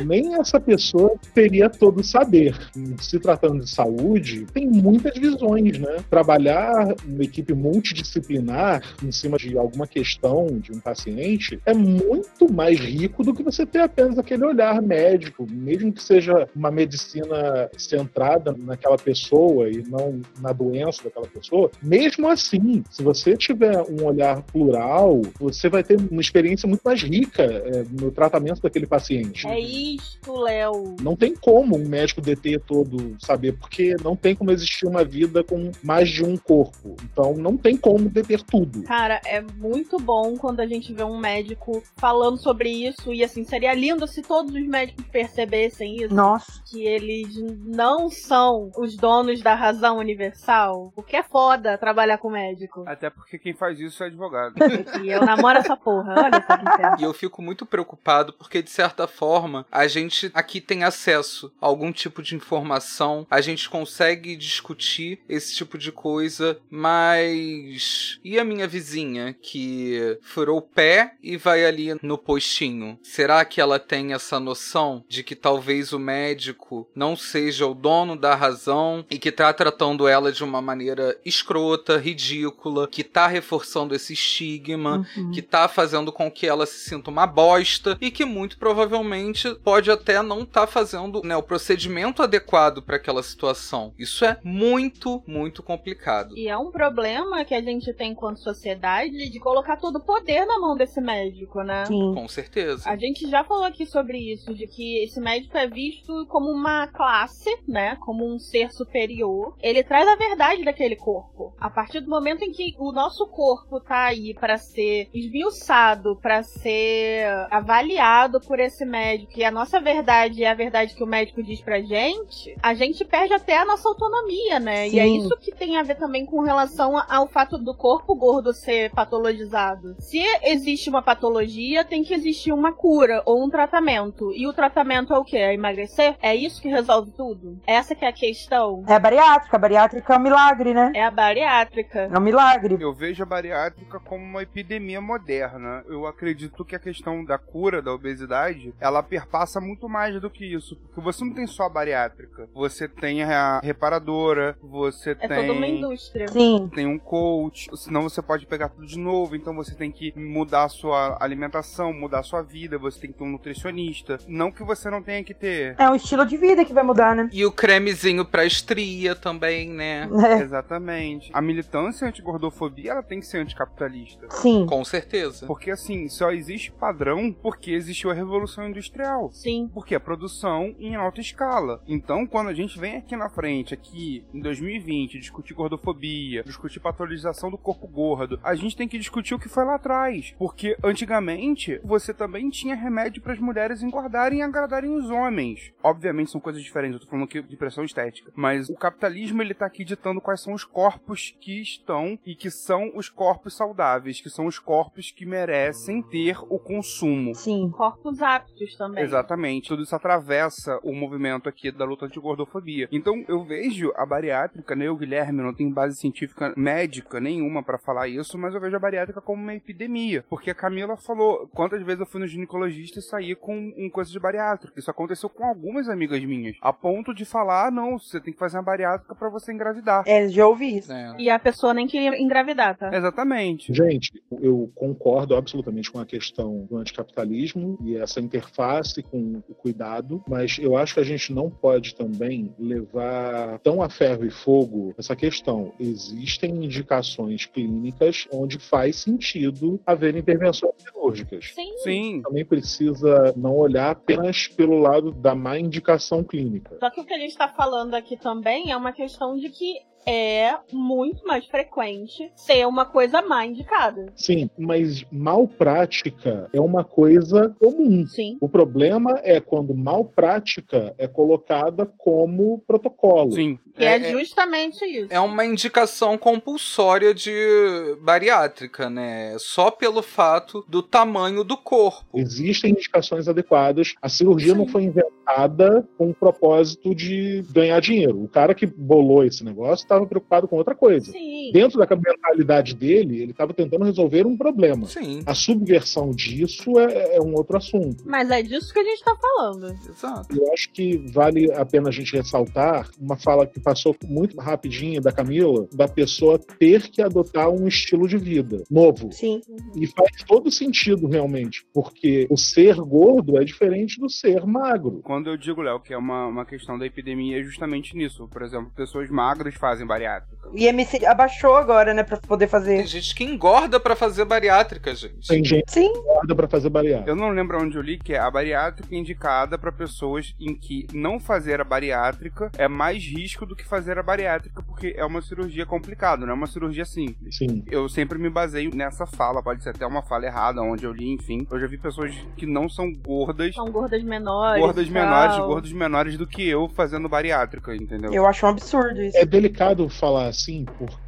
nem essa pessoa teria todo o saber. Se tratando de saúde, tem muitas visões, né? Trabalhar uma equipe multidisciplinar em cima de alguma questão de um paciente é muito mais rico do que você ter apenas aquele olhar médico, mesmo que seja uma medicina centrada naquela pessoa e não na doença daquela pessoa. Mesmo assim, se você tiver um olhar plural, você vai ter uma experiência muito mais rica é, no tratamento daquele paciente. É isso isto, Léo? Não tem como um médico deter todo saber, porque não tem como existir uma vida com mais de um corpo. Então não tem como deter tudo. Cara, é muito bom quando a gente vê um médico falando sobre isso e assim, seria lindo se todos os médicos percebessem isso. Nossa. Que eles não são os donos da razão universal. Porque é foda trabalhar com médico. Até porque quem faz isso é advogado. e eu namoro essa porra. Olha só que E eu fico muito preocupado porque, de certa forma, a gente aqui tem acesso a algum tipo de informação, a gente consegue discutir esse tipo de coisa, mas e a minha vizinha que furou o pé e vai ali no postinho? Será que ela tem essa noção de que talvez o médico não seja o dono da razão e que tá tratando ela de uma maneira escrota, ridícula, que tá reforçando esse estigma, uhum. que tá fazendo com que ela se sinta uma bosta e que muito provavelmente pode até não estar tá fazendo né, o procedimento adequado para aquela situação. Isso é muito, muito complicado. E é um problema que a gente tem enquanto sociedade de colocar todo o poder na mão desse médico, né? Sim. Com certeza. A gente já falou aqui sobre isso, de que esse médico é visto como uma classe, né? Como um ser superior. Ele traz a verdade daquele corpo. A partir do momento em que o nosso corpo tá aí para ser esmiuçado, para ser avaliado por esse médico e a nossa verdade é a verdade que o médico diz pra gente, a gente perde até a nossa autonomia, né? Sim. E é isso que tem a ver também com relação ao fato do corpo gordo ser patologizado. Se existe uma patologia, tem que existir uma cura ou um tratamento. E o tratamento é o quê? É emagrecer? É isso que resolve tudo? Essa que é a questão. É a bariátrica. A bariátrica é um milagre, né? É a bariátrica. É um milagre. Eu vejo a bariátrica como uma epidemia moderna. Eu acredito que a questão da cura da obesidade, ela perpassa passa muito mais do que isso. Porque você não tem só a bariátrica. Você tem a reparadora, você é tem. É toda uma indústria. Sim. Tem um coach. Senão você pode pegar tudo de novo. Então você tem que mudar a sua alimentação, mudar a sua vida. Você tem que ter um nutricionista. Não que você não tenha que ter. É um estilo de vida que vai mudar, né? E o cremezinho pra estria também, né? É. Exatamente. A militância anti-gordofobia, ela tem que ser anticapitalista. Sim. Com certeza. Porque assim, só existe padrão porque existiu a Revolução Industrial. Sim. Porque é produção em alta escala. Então, quando a gente vem aqui na frente, aqui em 2020, discutir gordofobia, discutir patologização do corpo gordo, a gente tem que discutir o que foi lá atrás. Porque antigamente você também tinha remédio para as mulheres engordarem e agradarem os homens. Obviamente são coisas diferentes, eu tô falando aqui de pressão estética. Mas o capitalismo ele tá aqui ditando quais são os corpos que estão e que são os corpos saudáveis, que são os corpos que merecem ter o consumo. Sim. Corpos aptos também. Exatamente Exatamente. Tudo isso atravessa o movimento aqui da luta de gordofobia. Então eu vejo a bariátrica, né? O Guilherme não tem base científica médica nenhuma para falar isso, mas eu vejo a bariátrica como uma epidemia. Porque a Camila falou quantas vezes eu fui no ginecologista e saí com um coisa de bariátrica. Isso aconteceu com algumas amigas minhas. A ponto de falar, ah, não, você tem que fazer uma bariátrica para você engravidar. É, já ouvi isso. É. E a pessoa nem queria engravidar, tá? Exatamente. Gente, eu concordo absolutamente com a questão do anticapitalismo e essa interface com o cuidado, mas eu acho que a gente não pode também levar tão a ferro e fogo essa questão. Existem indicações clínicas onde faz sentido haver intervenções cirúrgicas. Sim. Sim. Também precisa não olhar apenas pelo lado da má indicação clínica. Só que o que a gente está falando aqui também é uma questão de que é muito mais frequente ser uma coisa má indicada. Sim, mas mal prática é uma coisa comum. Sim. O problema é quando mal prática é colocada como protocolo. Sim. E é, é justamente isso. É uma indicação compulsória de bariátrica, né? Só pelo fato do tamanho do corpo. Existem indicações adequadas. A cirurgia Sim. não foi inventada com o propósito de ganhar dinheiro. O cara que bolou esse negócio estava preocupado com outra coisa. Sim. Dentro da mentalidade dele, ele estava tentando resolver um problema. Sim. A subversão disso é, é, um outro assunto. Mas é disso que a gente está falando. Exato. Eu acho que vale a pena a gente ressaltar uma fala que passou muito rapidinho da Camila, da pessoa ter que adotar um estilo de vida novo. Sim. E faz todo sentido realmente, porque o ser gordo é diferente do ser magro. Quando eu digo, Léo, que é uma, uma questão da epidemia, é justamente nisso. Por exemplo, pessoas magras fazem bariátrica. O IMC abaixou agora, né, pra poder fazer. Tem gente que engorda para fazer bariátrica, gente. Tem gente Sim. que engorda pra fazer bariátrica. Eu não lembro onde eu li que é a bariátrica indicada para pessoas em que não fazer a bariátrica é mais risco do que fazer a bariátrica, porque é uma cirurgia complicada, não é uma cirurgia simples. Sim. Eu sempre me baseio nessa fala, pode ser até uma fala errada, onde eu li, enfim. Eu já vi pessoas que não são gordas. São gordas menores. Gordas menores, gordos menores do que eu fazendo bariátrica, entendeu? Eu acho um absurdo isso. É delicado falar assim, porque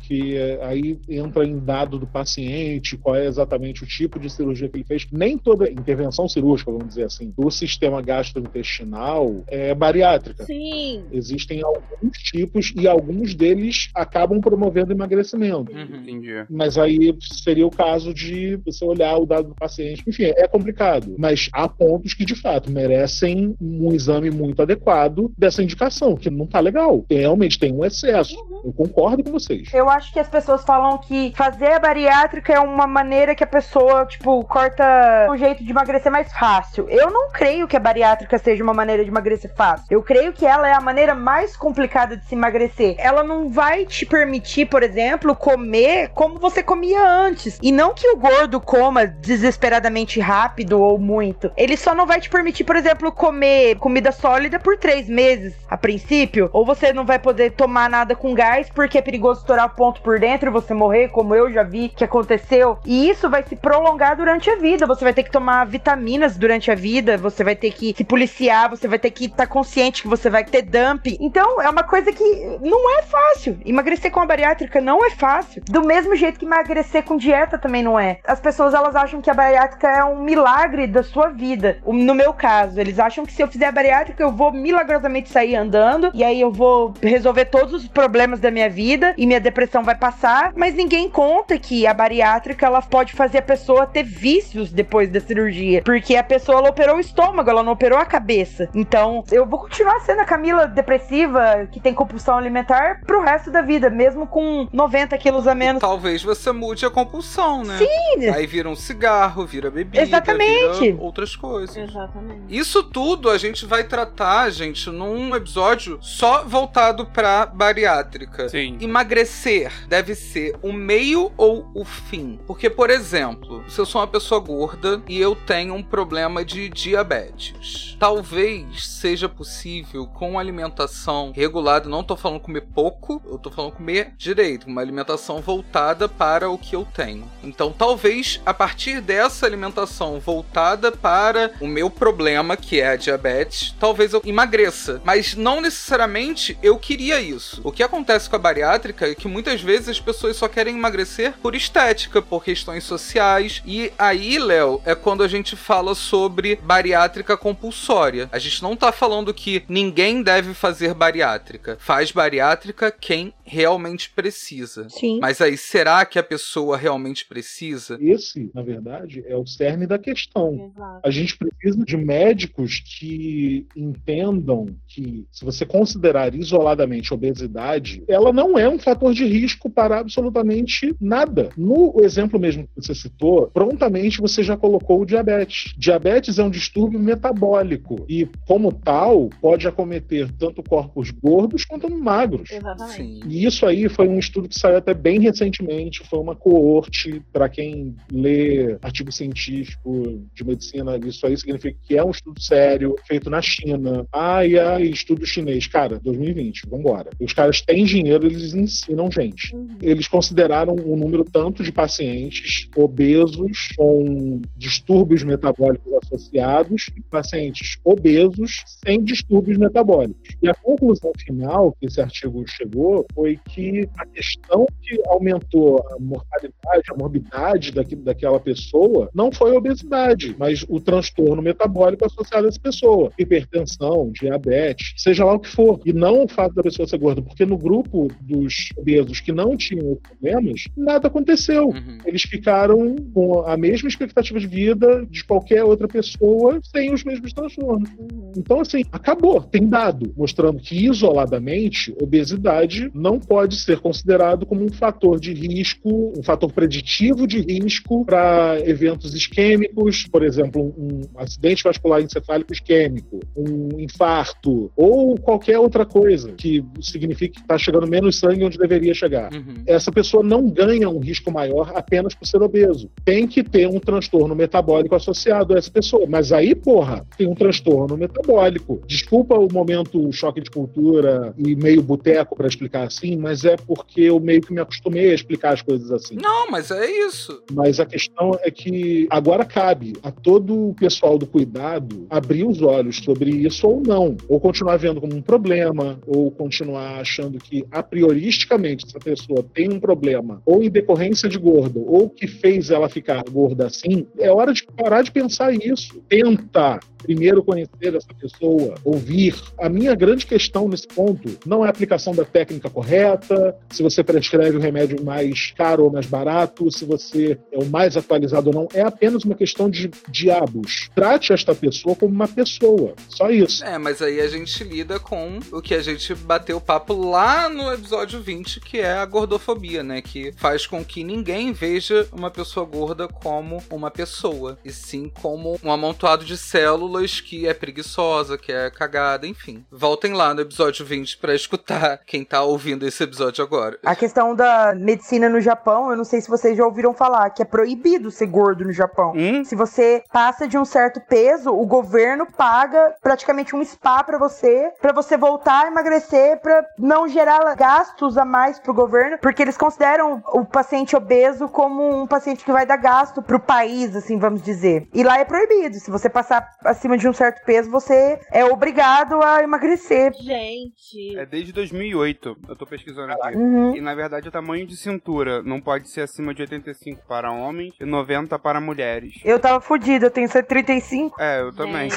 aí entra em dado do paciente, qual é exatamente o tipo de cirurgia que ele fez. Nem toda intervenção cirúrgica, vamos dizer assim, do sistema gastrointestinal é bariátrica. Sim. Existem alguns tipos e alguns deles acabam promovendo emagrecimento. Uhum. Entendi. Mas aí seria o caso de você olhar o dado do paciente. Enfim, é complicado. Mas há pontos que, de fato, merecem um exame muito adequado dessa indicação, que não tá legal. Realmente tem um excesso. Uhum. Eu concordo com vocês. Eu acho que as pessoas falam que fazer a bariátrica é uma maneira que a pessoa, tipo, corta um jeito de emagrecer mais fácil. Eu não creio que a bariátrica seja uma maneira de emagrecer fácil. Eu creio que ela é a maneira mais complicada de se emagrecer. Ela não vai te permitir, por exemplo, comer como você comia antes. E não que o gordo coma desesperadamente rápido ou muito. Ele só não vai te permitir, por exemplo, comer comida sólida por três meses, a princípio. Ou você não vai poder tomar nada com gás porque é perigoso estourar ponto por dentro e você morrer, como eu já vi que aconteceu. E isso vai se prolongar durante a vida. Você vai ter que tomar vitaminas durante a vida, você vai ter que se policiar, você vai ter que estar tá consciente que você vai ter dump. Então, é uma coisa que não é fácil. Emagrecer com a bariátrica não é fácil. Do mesmo jeito que emagrecer com dieta também não é. As pessoas elas acham que a bariátrica é um milagre da sua vida. No meu caso, eles acham que se eu fizer a bariátrica eu vou milagrosamente sair andando e aí eu vou resolver todos os problemas da minha vida e minha depressão vai passar, mas ninguém conta que a bariátrica ela pode fazer a pessoa ter vícios depois da cirurgia, porque a pessoa ela operou o estômago, ela não operou a cabeça. Então, eu vou continuar sendo a Camila depressiva que tem compulsão alimentar pro resto da vida, mesmo com 90 quilos a menos. Talvez você mude a compulsão, né? Sim. Aí vira um cigarro, vira bebida, Exatamente. vira outras coisas. Exatamente. Isso tudo a gente vai tratar, gente, num episódio só voltado pra bariátrica. Sim. Emagrecer deve ser o meio ou o fim? Porque, por exemplo, se eu sou uma pessoa gorda e eu tenho um problema de diabetes, talvez seja possível com alimentação regulada, não tô falando comer pouco, eu tô falando comer direito, uma alimentação voltada para o que eu tenho. Então, talvez a partir dessa alimentação voltada para o meu problema, que é a diabetes, talvez eu emagreça. Mas não necessariamente eu queria isso. O que acontece com a bariátrica é que muitas vezes as pessoas só querem emagrecer por estética, por questões sociais. E aí, Léo, é quando a gente fala sobre bariátrica compulsória. A gente não tá falando que ninguém deve fazer bariátrica. Faz bariátrica quem realmente precisa. Sim. Mas aí, será que a pessoa realmente precisa? Esse, na verdade, é o cerne da questão. Exato. A gente precisa de médicos que entendam que, se você considerar isoladamente a obesidade, ela não é um fator de risco para absolutamente nada. No exemplo mesmo que você citou, prontamente você já colocou o diabetes. Diabetes é um distúrbio metabólico e, como tal, pode acometer tanto corpos gordos quanto magros. Exatamente. Sim. E isso aí foi um estudo que saiu até bem recentemente, foi uma coorte, para quem lê artigo científico de medicina, isso aí significa que é um estudo sério, feito na China. Ai, ai, estudo chinês. Cara, 2020, vambora. Os caras têm dinheiro, eles ensinam gente. Uhum. Eles consideraram um número tanto de pacientes obesos com distúrbios metabólicos associados e pacientes obesos sem distúrbios metabólicos. E a conclusão final que esse artigo chegou foi que a questão que aumentou a mortalidade, a morbidade daquela pessoa não foi a obesidade, mas o transtorno metabólico associado a essa pessoa. Hipertensão, diabetes, seja lá o que for. E não o fato da pessoa ser gorda, porque no grupo dos obesos que não tinham problemas, nada aconteceu. Uhum. Eles ficaram com a mesma expectativa de vida de qualquer outra pessoa sem os mesmos transtornos. Então, assim, acabou. Tem dado mostrando que isoladamente, obesidade não pode ser considerado como um fator de risco, um fator preditivo de risco para eventos isquêmicos, por exemplo, um acidente vascular encefálico isquêmico, um infarto ou qualquer outra coisa que signifique que está chegando menos sangue onde deveria chegar Uhum. essa pessoa não ganha um risco maior apenas por ser obeso. Tem que ter um transtorno metabólico associado a essa pessoa. Mas aí, porra, tem um transtorno metabólico. Desculpa o momento choque de cultura e meio boteco para explicar assim, mas é porque eu meio que me acostumei a explicar as coisas assim. Não, mas é isso. Mas a questão é que agora cabe a todo o pessoal do cuidado abrir os olhos sobre isso ou não. Ou continuar vendo como um problema, ou continuar achando que, a prioristicamente, essa pessoa tem um problema, ou em decorrência de gordo, ou que fez ela ficar gorda assim. É hora de parar de pensar isso. Tenta primeiro conhecer essa pessoa, ouvir. A minha grande questão nesse ponto não é a aplicação da técnica correta, se você prescreve o remédio mais caro ou mais barato, se você é o mais atualizado ou não. É apenas uma questão de diabos. Trate esta pessoa como uma pessoa. Só isso. É, mas aí a gente lida com o que a gente bateu papo lá no episódio 20, que é a gordofobia, né? Que faz com que ninguém veja uma pessoa gorda como uma pessoa, e sim como um amontoado de células que é preguiçosa, que é cagada, enfim. Voltem lá no episódio 20 pra escutar quem tá ouvindo esse episódio agora. A questão da medicina no Japão, eu não sei se vocês já ouviram falar, que é proibido ser gordo no Japão. Hum? Se você passa de um certo peso, o governo paga praticamente um spa pra você, pra você voltar a emagrecer, pra não gerar gastos a mais pro governo, porque eles consideram o paciente obeso como um paciente que vai dar gasto pro país, assim, vamos dizer. E lá é proibido. Se você passar acima de um certo peso, você é obrigado a emagrecer. Gente. É desde 2008, eu tô pesquisando aqui. Uhum. E na verdade o tamanho de cintura não pode ser acima de 85 para homens e 90 para mulheres. Eu tava fodida, eu tenho 135. É, eu também.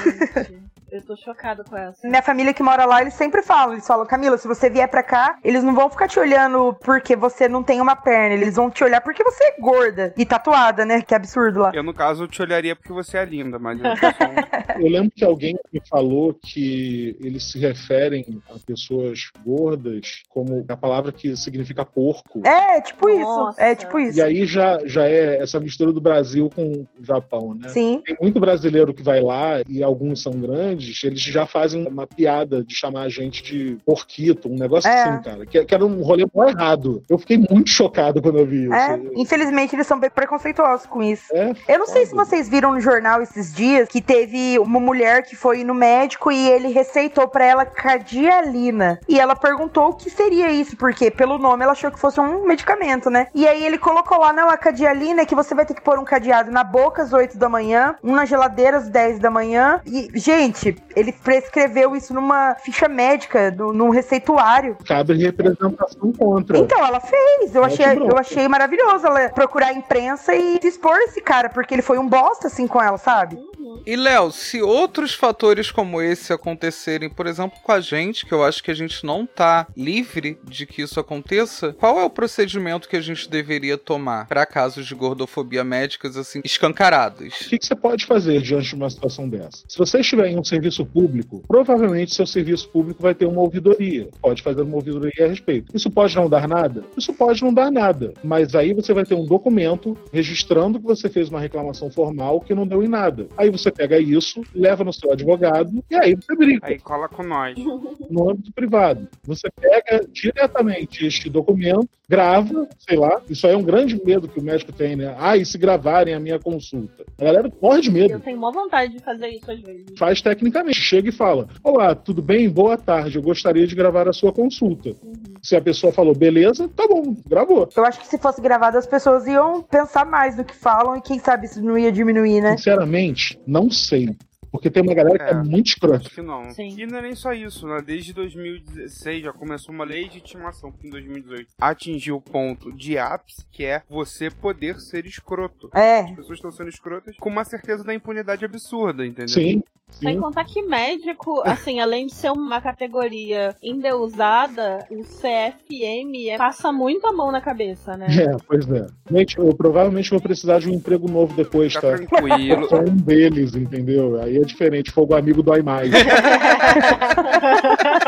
Eu tô chocada com essa. Minha família que mora lá, eles sempre falam, eles falam, Camila, se você vier pra cá, eles não vão ficar te olhando porque você não tem uma perna, eles vão te olhar porque você é gorda e tatuada, né? Que absurdo lá. Eu, no caso, te olharia porque você é linda, mas eu sou um- Eu lembro que alguém me falou que eles se referem a pessoas gordas como a palavra que significa porco. É, tipo isso. Nossa. É tipo isso. E aí já, já é essa mistura do Brasil com o Japão, né? Sim. Tem muito brasileiro que vai lá e alguns são grandes, eles já fazem uma piada de chamar a gente de porquito, um negócio É. assim, cara. Que, que era um rolê mó errado. Eu fiquei muito chocado quando eu vi isso. É, infelizmente eles são bem preconceituosos com isso. É, Eu não sei se vocês viram no jornal esses dias que teve uma mulher que foi no médico e ele receitou pra ela cardialina. E ela perguntou o que seria isso, porque pelo nome ela achou que fosse um medicamento, né? E aí ele colocou lá, não, a cardialina é que você vai ter que pôr um cadeado na boca às 8 da manhã, um na geladeira às 10 da manhã. E, gente, Ele prescreveu isso numa ficha médica, no, num receituário. Cabe representação contra. Então, ela fez. Eu achei, eu achei maravilhoso ela procurar a imprensa e expor esse cara, porque ele foi um bosta assim com ela, sabe? E Léo, se outros fatores como esse acontecerem, por exemplo, com a gente, que eu acho que a gente não tá livre de que isso aconteça, qual é o procedimento que a gente deveria tomar para casos de gordofobia médicas assim escancarados? O que, que, você pode fazer diante de uma situação dessa? Se você estiver em um serviço público, provavelmente seu serviço público vai ter uma ouvidoria. Pode fazer uma ouvidoria a respeito. Isso pode não dar nada? Isso pode não dar nada. Mas aí você vai ter um documento registrando que você fez uma reclamação formal que não deu em nada. Aí você pega isso, leva no seu advogado e aí você brinca. Aí cola com nós. No âmbito privado. Você pega diretamente este documento, grava, sei lá, isso aí é um grande medo que o médico tem, né? Ah, e se gravarem a minha consulta? A galera morre de medo. Eu tenho uma vontade de fazer isso às vezes. Faz tecnicamente. Chega e fala: Olá, tudo bem? Boa tarde. Eu gostaria de gravar a sua consulta. Uhum. Se a pessoa falou beleza, tá bom, gravou. Eu acho que se fosse gravado, as pessoas iam pensar mais do que falam e quem sabe isso não ia diminuir, né? Sinceramente, não sei. Porque tem uma galera que é, é muito escrota. Acho que não. Sim. E não é nem só isso, né? Desde 2016 já começou uma legitimação que em 2018 atingiu o ponto de ápice, que é você poder ser escroto. É. As pessoas estão sendo escrotas com uma certeza da impunidade absurda, entendeu? Sim. Sem contar que médico, assim, além de ser uma categoria endeusada, o CFM passa muito a mão na cabeça, né? É, pois é. Gente, eu provavelmente vou precisar de um emprego novo depois, tá? Tranquilo. Sou um deles, entendeu? Aí é diferente, fogo amigo dói mais.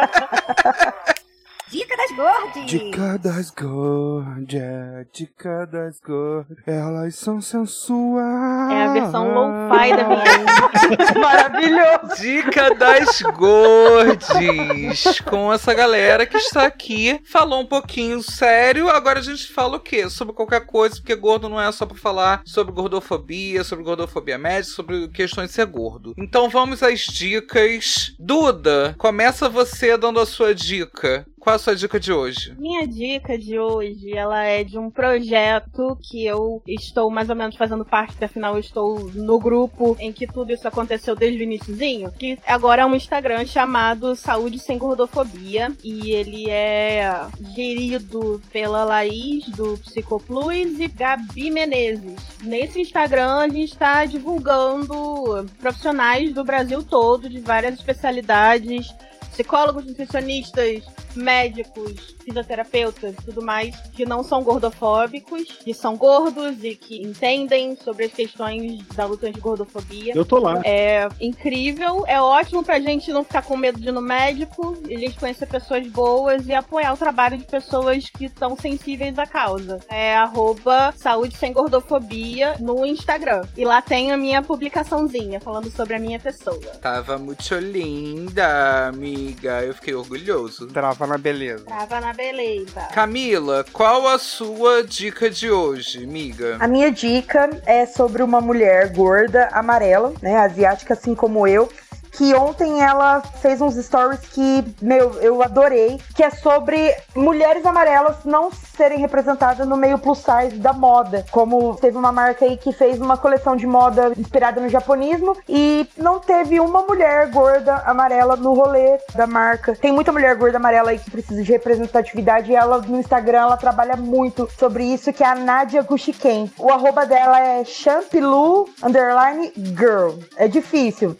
Dica das gordas. Dica das gordas, dica das gordas, elas são sensuais. É a versão low-fi da minha Maravilhoso. Dica das gordes. Com essa galera que está aqui. Falou um pouquinho sério, agora a gente fala o quê? Sobre qualquer coisa, porque gordo não é só pra falar sobre gordofobia, sobre gordofobia médica, sobre questões de ser gordo. Então vamos às dicas. Duda, começa você dando a sua dica. Qual a sua dica de hoje? Minha dica de hoje, ela é de um projeto que eu estou mais ou menos fazendo parte, afinal eu estou no grupo em que tudo isso aconteceu desde o iníciozinho, que agora é um Instagram chamado Saúde Sem Gordofobia, e ele é gerido pela Laís, do Psicoplus, e Gabi Menezes. Nesse Instagram a gente está divulgando profissionais do Brasil todo, de várias especialidades, psicólogos, nutricionistas, médicos, fisioterapeutas e tudo mais que não são gordofóbicos, que são gordos e que entendem sobre as questões da luta de gordofobia. Eu tô lá. É incrível, é ótimo pra gente não ficar com medo de ir no médico, e a gente conhecer pessoas boas e apoiar o trabalho de pessoas que estão sensíveis à causa. É arroba saúde sem gordofobia no Instagram. E lá tem a minha publicaçãozinha falando sobre a minha pessoa. Tava muito linda, amiga. Eu fiquei orgulhoso. Trava na beleza. Trava na beleza. Camila, qual a sua dica de hoje, amiga? A minha dica é sobre uma mulher gorda, amarela, né, asiática assim como eu, que ontem ela fez uns stories que, meu, eu adorei, que é sobre mulheres amarelas não serem representadas no meio plus size da moda. Como teve uma marca aí que fez uma coleção de moda inspirada no japonismo e não teve uma mulher gorda amarela no rolê da marca. Tem muita mulher gorda amarela aí que precisa de representatividade e ela no Instagram ela trabalha muito sobre isso, que é a Nadia Gushiken. O arroba dela é champilu underline girl. É difícil.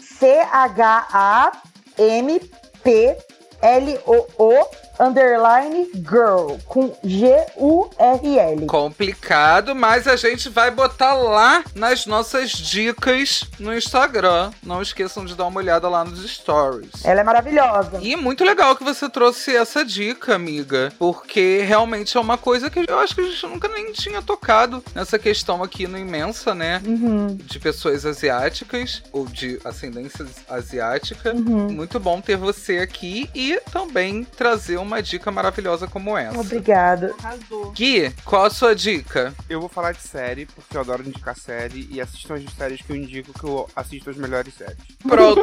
C-H-A-M-P-L-O-O underline girl com G-U-R-L. Complicado, mas a gente vai botar lá nas nossas dicas no Instagram. Não esqueçam de dar uma olhada lá nos stories. Ela é maravilhosa. E muito legal que você trouxe essa dica, amiga, porque realmente é uma coisa que eu acho que a gente nunca nem tinha tocado nessa questão aqui no Imensa, né? Uhum. De pessoas asiáticas ou de ascendência asiática. Uhum. Muito bom ter você aqui e também trazer uma dica maravilhosa como essa. Obrigada. Arrasou. Gui, qual a sua dica? Eu vou falar de série, porque eu adoro indicar série, e assistam as séries que eu indico que eu assisto as melhores séries. Pronto,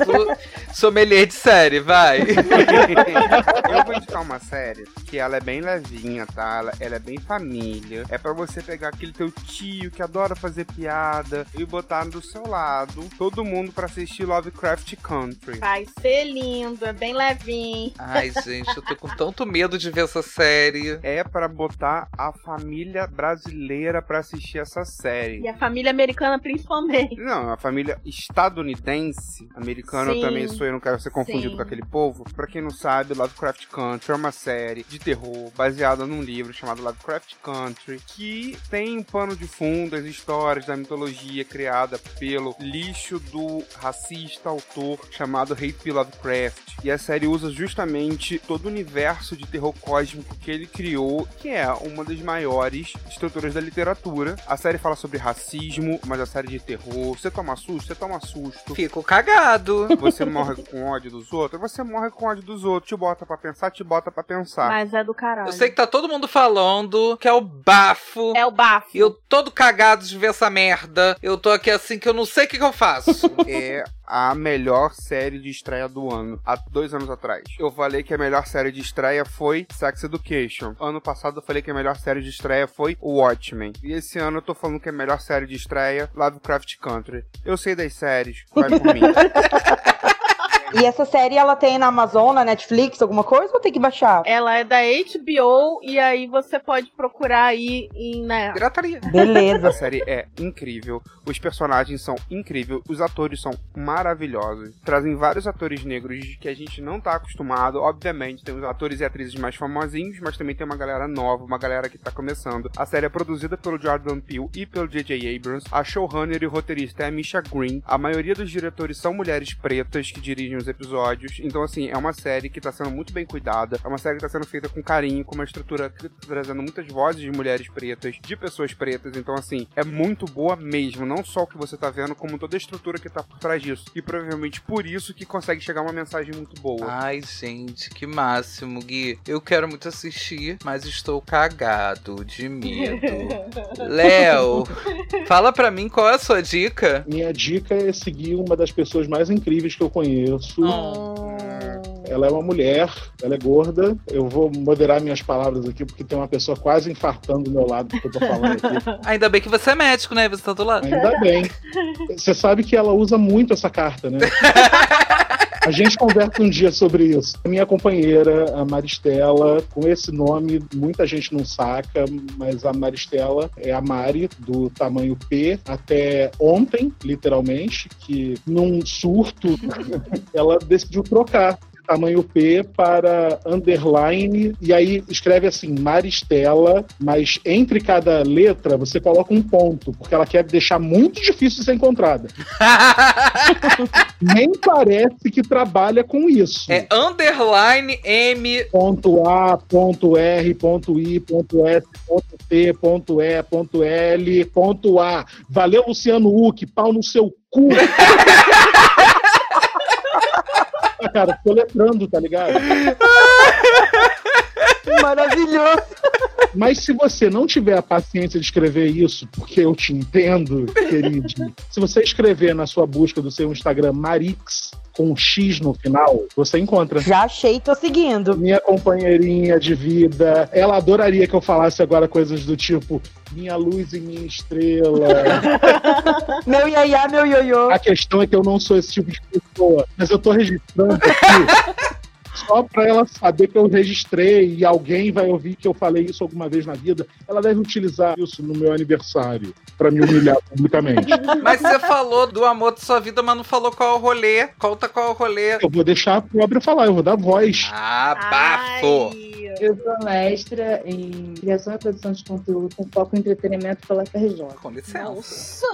sommelier de série, vai. eu vou indicar uma série que ela é bem levinha, tá? Ela, ela é bem família. É pra você pegar aquele teu tio que adora fazer piada e botar do seu lado todo mundo pra assistir Lovecraft Country. Vai ser lindo, é bem levinho. Ai, gente, eu tô com tanto medo de ver essa série. É pra botar a família brasileira pra assistir essa série. E a família americana principalmente. Não, a família estadunidense, americana eu Sim. também sou, eu não quero ser confundido Sim. com aquele povo. Pra quem não sabe, Lovecraft Country é uma série de terror baseada num livro chamado Lovecraft Country, que tem um pano de fundo as histórias da mitologia criada pelo lixo do racista autor chamado H.P. Lovecraft. E a série usa justamente todo o universo de terror cósmico que ele criou, que é uma das maiores estruturas da literatura. A série fala sobre racismo, mas a série de terror. Você toma susto, você toma susto. Fico cagado. Você morre com ódio dos outros, você morre com ódio dos outros. Te bota pra pensar, te bota pra pensar. Mas é do caralho. Eu sei que tá todo mundo falando que é o bafo. É o bafo. E eu todo cagado de ver essa merda. Eu tô aqui assim que eu não sei o que, que eu faço. é a melhor série de estreia do ano, há dois anos atrás. Eu falei que a melhor série de estreia foi Sex Education. Ano passado eu falei que a melhor série de estreia foi Watchmen. E esse ano eu tô falando que a melhor série de estreia, Lovecraft Country. Eu sei das séries, vai por mim. E essa série ela tem na Amazon, na Netflix, alguma coisa ou tem que baixar? Ela é da HBO e aí você pode procurar aí em, né? Pirataria. A Beleza. série é incrível, os personagens são incríveis, os atores são maravilhosos. Trazem vários atores negros que a gente não tá acostumado. Obviamente, tem os atores e atrizes mais famosinhos, mas também tem uma galera nova, uma galera que tá começando. A série é produzida pelo Jordan Peele e pelo J.J. Abrams. A showrunner e roteirista é a Misha Green. A maioria dos diretores são mulheres pretas que dirigem os episódios. Então, assim, é uma série que tá sendo muito bem cuidada. É uma série que tá sendo feita com carinho, com uma estrutura que tá trazendo muitas vozes de mulheres pretas, de pessoas pretas. Então, assim, é muito boa mesmo. Não só o que você tá vendo, como toda a estrutura que tá por trás disso. E provavelmente por isso que consegue chegar uma mensagem muito boa. Ai, gente, que máximo, Gui. Eu quero muito assistir, mas estou cagado de medo. Léo, fala pra mim qual é a sua dica. Minha dica é seguir uma das pessoas mais incríveis que eu conheço. うん。Ela é uma mulher, ela é gorda. Eu vou moderar minhas palavras aqui, porque tem uma pessoa quase infartando do meu lado que eu tô falando aqui. Ainda bem que você é médico, né? Você tá do lado. Ainda bem. Você sabe que ela usa muito essa carta, né? A gente conversa um dia sobre isso. A minha companheira, a Maristela, com esse nome, muita gente não saca, mas a Maristela é a Mari, do tamanho P, até ontem, literalmente, que num surto, ela decidiu trocar tamanho P para underline e aí escreve assim Maristela, mas entre cada letra você coloca um ponto, porque ela quer deixar muito difícil de ser encontrada. Nem parece que trabalha com isso. É underline M. Ponto A, ponto R, ponto I, ponto S, ponto T, ponto E, ponto L, ponto A. Valeu, Luciano Huck, pau no seu cu. Ah, cara, tô letrando, tá ligado? Maravilhoso. Mas se você não tiver a paciência de escrever isso, porque eu te entendo, querido, se você escrever na sua busca do seu Instagram Marix com um X no final, você encontra. Já achei, tô seguindo. Minha companheirinha de vida, ela adoraria que eu falasse agora coisas do tipo minha luz e minha estrela. Meu iaiá, meu ioiô. A questão é que eu não sou esse tipo de pessoa, mas eu tô registrando aqui só pra ela saber que eu registrei e alguém vai ouvir que eu falei isso alguma vez na vida. Ela deve utilizar isso no meu aniversário pra me humilhar publicamente. Mas você falou do amor de sua vida, mas não falou qual é o rolê. Conta qual é o rolê. Eu vou deixar a pobre falar, eu vou dar voz. Ah, bafo! Ai. Eu sou mestra em criação e produção de conteúdo com foco em entretenimento pela FRJ. Com licença.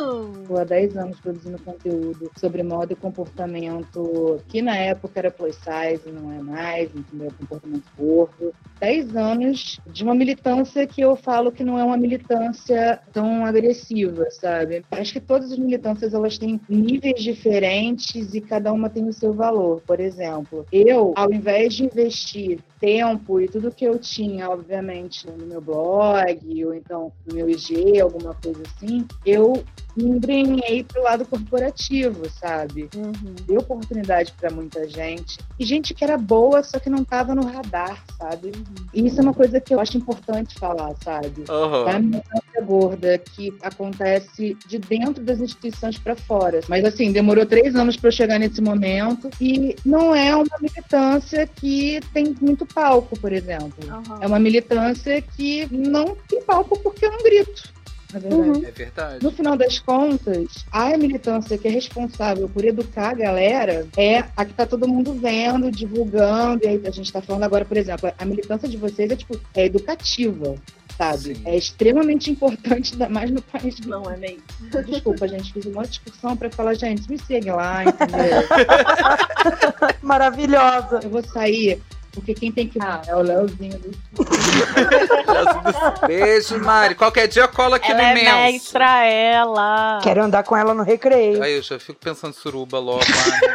Estou há 10 anos produzindo conteúdo sobre moda e comportamento que na época era plus size, não é mais, entendeu? Comportamento gordo. 10 anos de uma militância que eu falo que não é uma militância tão agressiva, sabe? Acho que todas as militâncias elas têm níveis diferentes e cada uma tem o seu valor. Por exemplo, eu, ao invés de investir tempo e tudo que eu tinha, obviamente, no meu blog ou então no meu IG, alguma coisa assim, eu me embrenhei pro lado corporativo, sabe? Uhum. Deu oportunidade para muita gente. E gente que era boa, só que não tava no radar, sabe? E isso é uma coisa que eu acho importante falar, sabe? Uhum. É militância gorda que acontece de dentro das instituições para fora. Mas assim, demorou três anos para eu chegar nesse momento e não é uma militância que tem muito palco, por exemplo. Uhum. É uma militância que não tem palco porque eu não grito. É verdade. Uhum. é verdade. No final das contas, a militância que é responsável por educar a galera é a que tá todo mundo vendo, divulgando. E aí a gente tá falando agora, por exemplo, a militância de vocês é tipo, é educativa. Sabe? Sim. É extremamente importante, ainda mais no país. Não é mesmo? Desculpa, gente, fiz uma discussão para falar, gente, me segue lá, entendeu? Maravilhosa. Eu vou sair porque quem tem que. Ah, é o Leozinho do. Beijo, Mari. Qualquer dia cola aqui ela no é imenso. mestra, ela. Quero andar com ela no recreio. Aí eu já fico pensando suruba logo,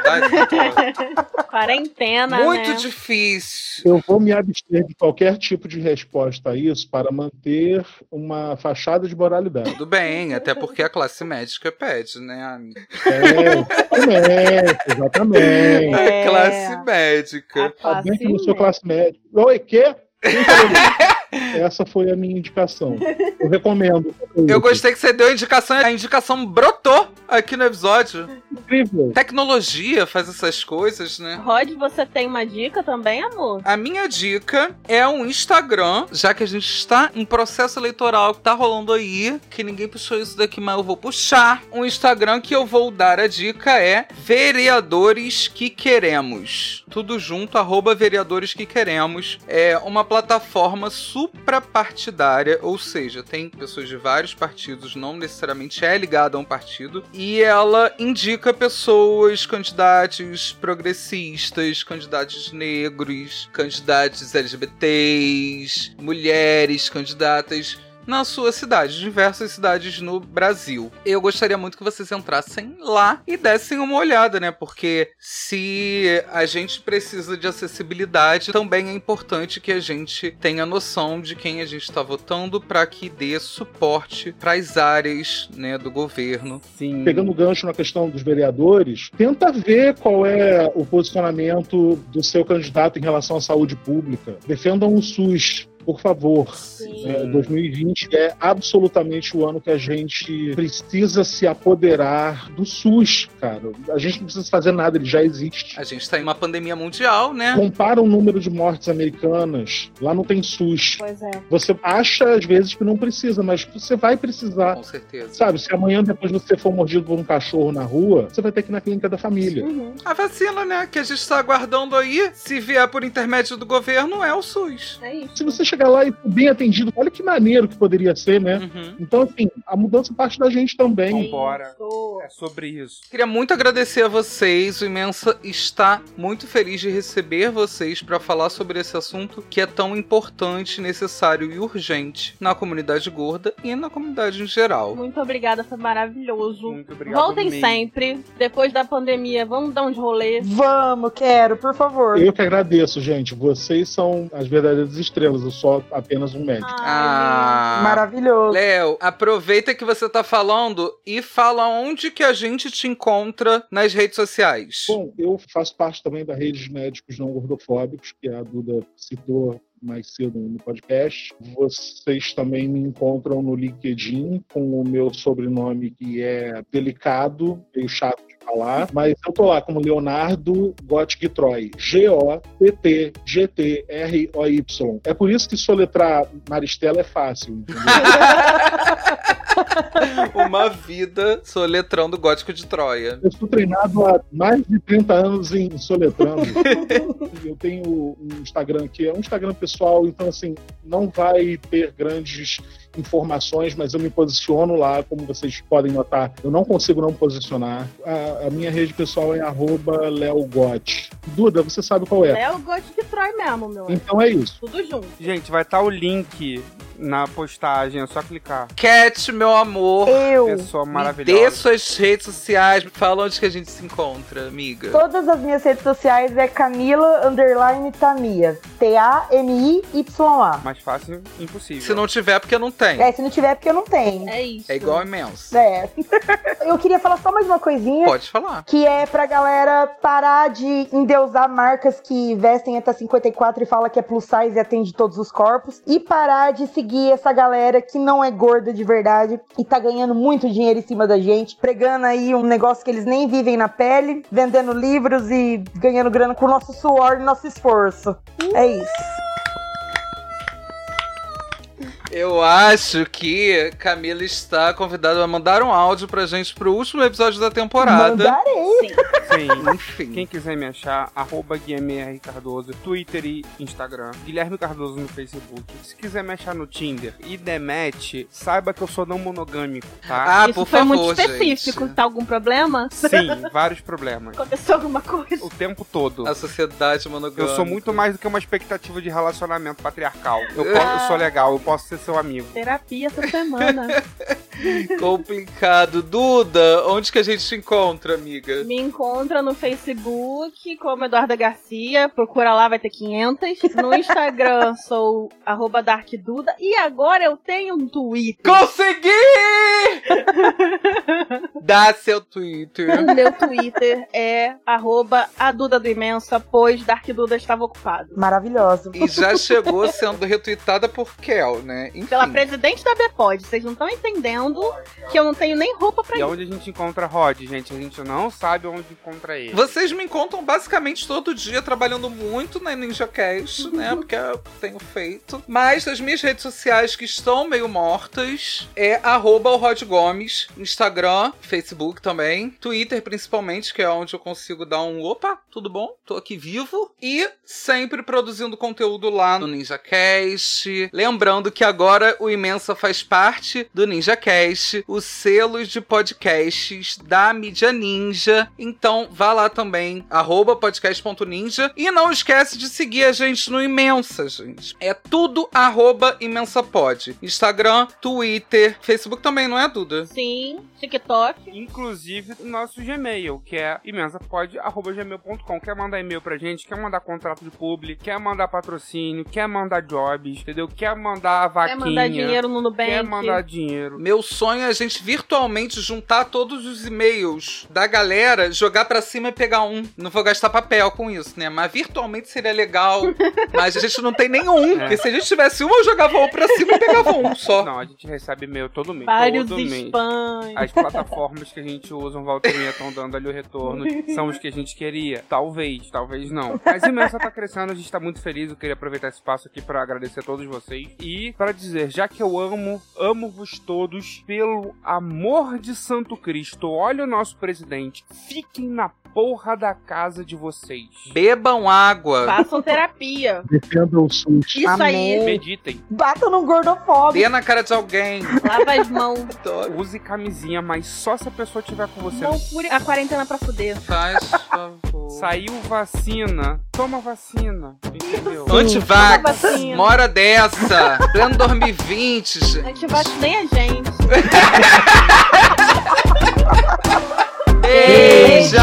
Mari. Quarentena. Muito né? difícil. Eu vou me abster de qualquer tipo de resposta a isso para manter uma fachada de moralidade. Tudo bem, até porque a classe médica pede, né, amiga? É, exatamente. exatamente. É. A classe médica. A classe Classe médica. Oi, quê? Essa foi a minha indicação. Eu recomendo. Eu gostei que você deu a indicação, a indicação brotou aqui no episódio. Incrível. Tecnologia faz essas coisas, né? Rod, você tem uma dica também, amor? A minha dica é um Instagram, já que a gente está em processo eleitoral que tá rolando aí, que ninguém puxou isso daqui, mas eu vou puxar. Um Instagram que eu vou dar a dica é Vereadores que Queremos. Tudo junto, arroba Vereadores que Queremos. É uma plataforma suprapartidária, ou seja, tem pessoas de vários partidos, não necessariamente é ligada a um partido, e ela indica pessoas, candidatos progressistas, candidatos negros, candidatos LGBTs, mulheres, candidatas na sua cidade, diversas cidades no Brasil. Eu gostaria muito que vocês entrassem lá e dessem uma olhada, né? Porque se a gente precisa de acessibilidade, também é importante que a gente tenha noção de quem a gente está votando para que dê suporte para as áreas né, do governo. Sim. Pegando o gancho na questão dos vereadores, tenta ver qual é o posicionamento do seu candidato em relação à saúde pública. Defendam o SUS por favor. É, 2020 é absolutamente o ano que a gente precisa se apoderar do SUS, cara. A gente não precisa fazer nada, ele já existe. A gente está em uma pandemia mundial, né? Compara o número de mortes americanas, lá não tem SUS. Pois é. Você acha às vezes que não precisa, mas você vai precisar. Com certeza. Sabe, se amanhã depois você for mordido por um cachorro na rua, você vai ter que ir na clínica da família. Uhum. A vacina, né, que a gente está aguardando aí, se vier por intermédio do governo, é o SUS. É isso. Se você chegar lá e bem atendido, olha que maneiro que poderia ser, né? Uhum. Então, assim, a mudança parte da gente também. Vambora. É sobre isso. Queria muito agradecer a vocês. O Imensa está muito feliz de receber vocês para falar sobre esse assunto que é tão importante, necessário e urgente na comunidade gorda e na comunidade em geral. Muito obrigada, foi maravilhoso. Muito obrigado. Voltem sempre. Depois da pandemia, vamos dar uns rolês. Vamos, quero, por favor. Eu que agradeço, gente. Vocês são as verdadeiras estrelas. Eu só apenas um médico. Ah, Maravilhoso. Léo, aproveita que você tá falando e fala onde que a gente te encontra nas redes sociais. Bom, eu faço parte também da rede de médicos não gordofóbicos, que a Duda citou mais cedo no podcast. Vocês também me encontram no LinkedIn com o meu sobrenome que é delicado, meio chato falar, mas eu tô lá como Leonardo Gottig Troy, G-O-T-T-G-T-R-O-Y. É por isso que soletrar Maristela é fácil, entendeu? Uma vida soletrando gótico de Troia. Eu sou treinado há mais de 30 anos em soletrando. eu tenho um Instagram que é um Instagram pessoal, então assim, não vai ter grandes informações, mas eu me posiciono lá, como vocês podem notar. Eu não consigo não posicionar. A, a minha rede pessoal é arroba leogot. Duda, você sabe qual é? Léo Gotti que Troy mesmo, meu. Então é isso. Tudo junto. Gente, vai estar o link na postagem, é só clicar. Cat, meu amor. Eu. Pessoa Me maravilhosa. dê suas redes sociais, me fala onde que a gente se encontra, amiga. Todas as minhas redes sociais é Camila Underline Tamia. T-A-M-I-Y-A. Mais fácil, impossível. Se não tiver, porque não tem. É, se não tiver, é porque eu não tenho. É isso. É igual imenso. É. eu queria falar só mais uma coisinha. Pode falar. Que é pra galera parar de endeusar marcas que vestem até 54 e fala que é plus size e atende todos os corpos. E parar de seguir essa galera que não é gorda de verdade e tá ganhando muito dinheiro em cima da gente, pregando aí um negócio que eles nem vivem na pele, vendendo livros e ganhando grana com o nosso suor e nosso esforço. É isso. Eu acho que Camila está convidada a mandar um áudio pra gente pro último episódio da temporada. Mandarei. Sim. Sim. Enfim. Quem quiser me achar, arroba Guilherme Cardoso, Twitter e Instagram. Guilherme Cardoso no Facebook. Se quiser me achar no Tinder e demete, saiba que eu sou não monogâmico, tá? Ah, Isso por foi favor, muito específico. gente. Tá algum problema? Sim, vários problemas. Aconteceu alguma coisa? O tempo todo. A sociedade monogâmica. Eu sou muito mais do que uma expectativa de relacionamento patriarcal. Eu, po- eu sou legal, eu posso ser seu amigo. Terapia essa semana. complicado. Duda, onde que a gente te encontra, amiga? Me encontra no Facebook como Eduarda Garcia. Procura lá, vai ter 500. No Instagram sou arroba darkduda. E agora eu tenho um Twitter. Consegui! Dá seu Twitter. Meu Twitter é arroba a Duda do Imensa, pois Dark Duda estava ocupado. Maravilhoso. E já chegou sendo retweetada por Kel, né? Enfim. Pela presidente da Bepod. Vocês não estão entendendo que eu não tenho nem roupa pra E ir. onde a gente encontra Rod, gente? A gente não sabe onde encontra ele. Vocês me encontram basicamente todo dia trabalhando muito na NinjaCast, né? Porque eu tenho feito. Mas as minhas redes sociais que estão meio mortas é arroba o Rod Gomes, Instagram, Facebook também, Twitter principalmente, que é onde eu consigo dar um opa, tudo bom? Tô aqui vivo. E sempre produzindo conteúdo lá no NinjaCast. Lembrando que agora o Imensa faz parte do NinjaCast, o selo de podcasts da mídia ninja. Então vá lá também, arroba podcast.ninja. E não esquece de seguir a gente no Imensa, gente. É tudo arroba imensapod. Instagram, Twitter, Facebook também, não é, Duda? Sim, TikTok. Inclusive o nosso Gmail, que é imensapod.gmail.com. Quer mandar e-mail pra gente, quer mandar contrato de publi, quer mandar patrocínio, quer mandar jobs, entendeu? Quer mandar Quer vaquinha. mandar dinheiro no Nubank. Quer mandar dinheiro. Meu sonho é a gente virtualmente juntar todos os e-mails da galera, jogar pra cima e pegar um. Não vou gastar papel com isso, né? Mas virtualmente seria legal. Mas a gente não tem nenhum. Porque se a gente tivesse um, eu jogava um pra cima e pegava um só. Não, a gente recebe e-mail todo mês. Vários todo mês. As plataformas que a gente usa, um volta e meia, estão dando ali o retorno. São os que a gente queria. Talvez, talvez não. Mas Imensa tá crescendo, a gente tá muito feliz. Eu queria aproveitar esse espaço aqui pra agradecer a todos vocês. E para dizer, já que eu amo, amo-vos todos, pelo amor de Santo Cristo, olha o nosso presidente. Fiquem na porra da casa de vocês. Bebam água. Façam terapia. Defenda o SUS. Isso Amém. aí. Meditem. Bata no gordofóbico. Dê na cara de alguém. Lava as mãos. Use camisinha, mas só se a pessoa tiver com você. Não fure a quarentena pra fuder. Faz favor. Saiu vacina, toma vacina. Entendeu? Toma Antivax. vacina. Mora dessa. Pleno 2020. A gente bate nem a gente. Beijos!